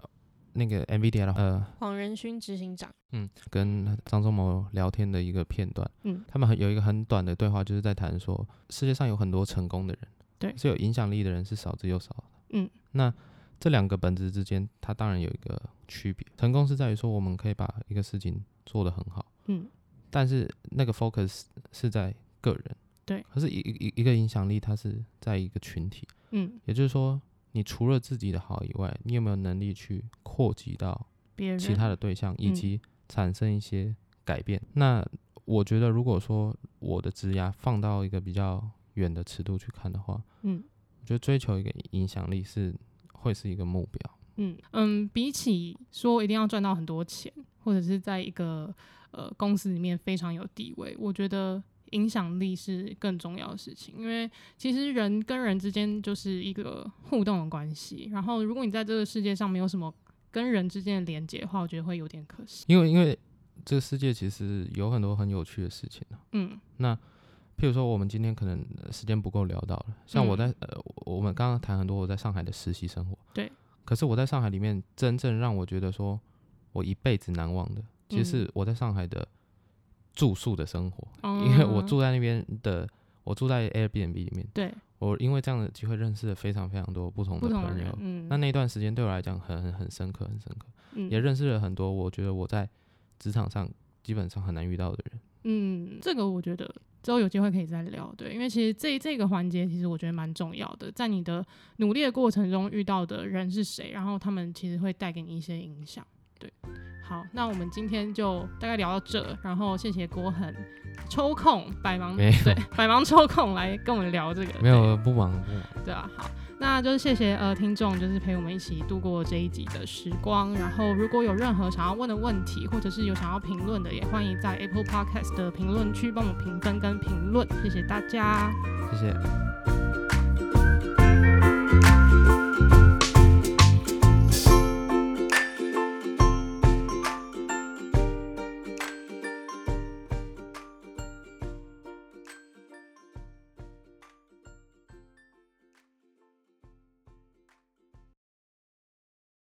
Speaker 2: 那个 NVIDIA 的呃
Speaker 3: 黄仁勋执行长，
Speaker 2: 嗯，跟张忠谋聊天的一个片段。
Speaker 1: 嗯，
Speaker 2: 他们很有一个很短的对话，就是在谈说世界上有很多成功的人，
Speaker 1: 对，
Speaker 2: 是有影响力的人是少之又少的。
Speaker 1: 嗯，
Speaker 2: 那这两个本质之间，它当然有一个区别。成功是在于说我们可以把一个事情做得很好。
Speaker 1: 嗯。
Speaker 2: 但是那个 focus 是在个人，
Speaker 1: 对，
Speaker 2: 可是一一一个影响力，它是在一个群体，
Speaker 1: 嗯，
Speaker 2: 也就是说，你除了自己的好以外，你有没有能力去扩及到其他的对象，以及产生一些改变？嗯、那我觉得，如果说我的职涯放到一个比较远的尺度去看的话，
Speaker 1: 嗯，
Speaker 2: 我觉得追求一个影响力是会是一个目标。
Speaker 1: 嗯嗯，比起说一定要赚到很多钱，或者是在一个呃，公司里面非常有地位，我觉得影响力是更重要的事情，因为其实人跟人之间就是一个互动的关系。然后，如果你在这个世界上没有什么跟人之间的连接的话，我觉得会有点可惜。
Speaker 2: 因为，因为这个世界其实有很多很有趣的事情啊。
Speaker 1: 嗯，
Speaker 2: 那譬如说，我们今天可能时间不够聊到了，像我在、嗯、呃，我们刚刚谈很多我在上海的实习生活。
Speaker 1: 对。
Speaker 2: 可是我在上海里面，真正让我觉得说我一辈子难忘的。其实是我在上海的住宿的生活，嗯、因为我住在那边的，我住在 Airbnb 里面。
Speaker 1: 对，
Speaker 2: 我因为这样的机会认识了非常非常多不同的朋友。
Speaker 1: 嗯，
Speaker 2: 那那段时间对我来讲很很很深刻，很深刻。
Speaker 1: 嗯，
Speaker 2: 也认识了很多我觉得我在职场上基本上很难遇到的人。
Speaker 1: 嗯，这个我觉得之后有机会可以再聊。对，因为其实这这个环节其实我觉得蛮重要的，在你的努力的过程中遇到的人是谁，然后他们其实会带给你一些影响。对。好，那我们今天就大概聊到这，然后谢谢郭恒抽空百忙，对，百忙抽空来跟我们聊这个，
Speaker 2: 没有不忙不忙，
Speaker 1: 对啊，好，那就是谢谢呃听众，就是陪我们一起度过这一集的时光，然后如果有任何想要问的问题，或者是有想要评论的，也欢迎在 Apple Podcast 的评论区帮我们评分跟评论，谢谢大家，
Speaker 2: 谢谢。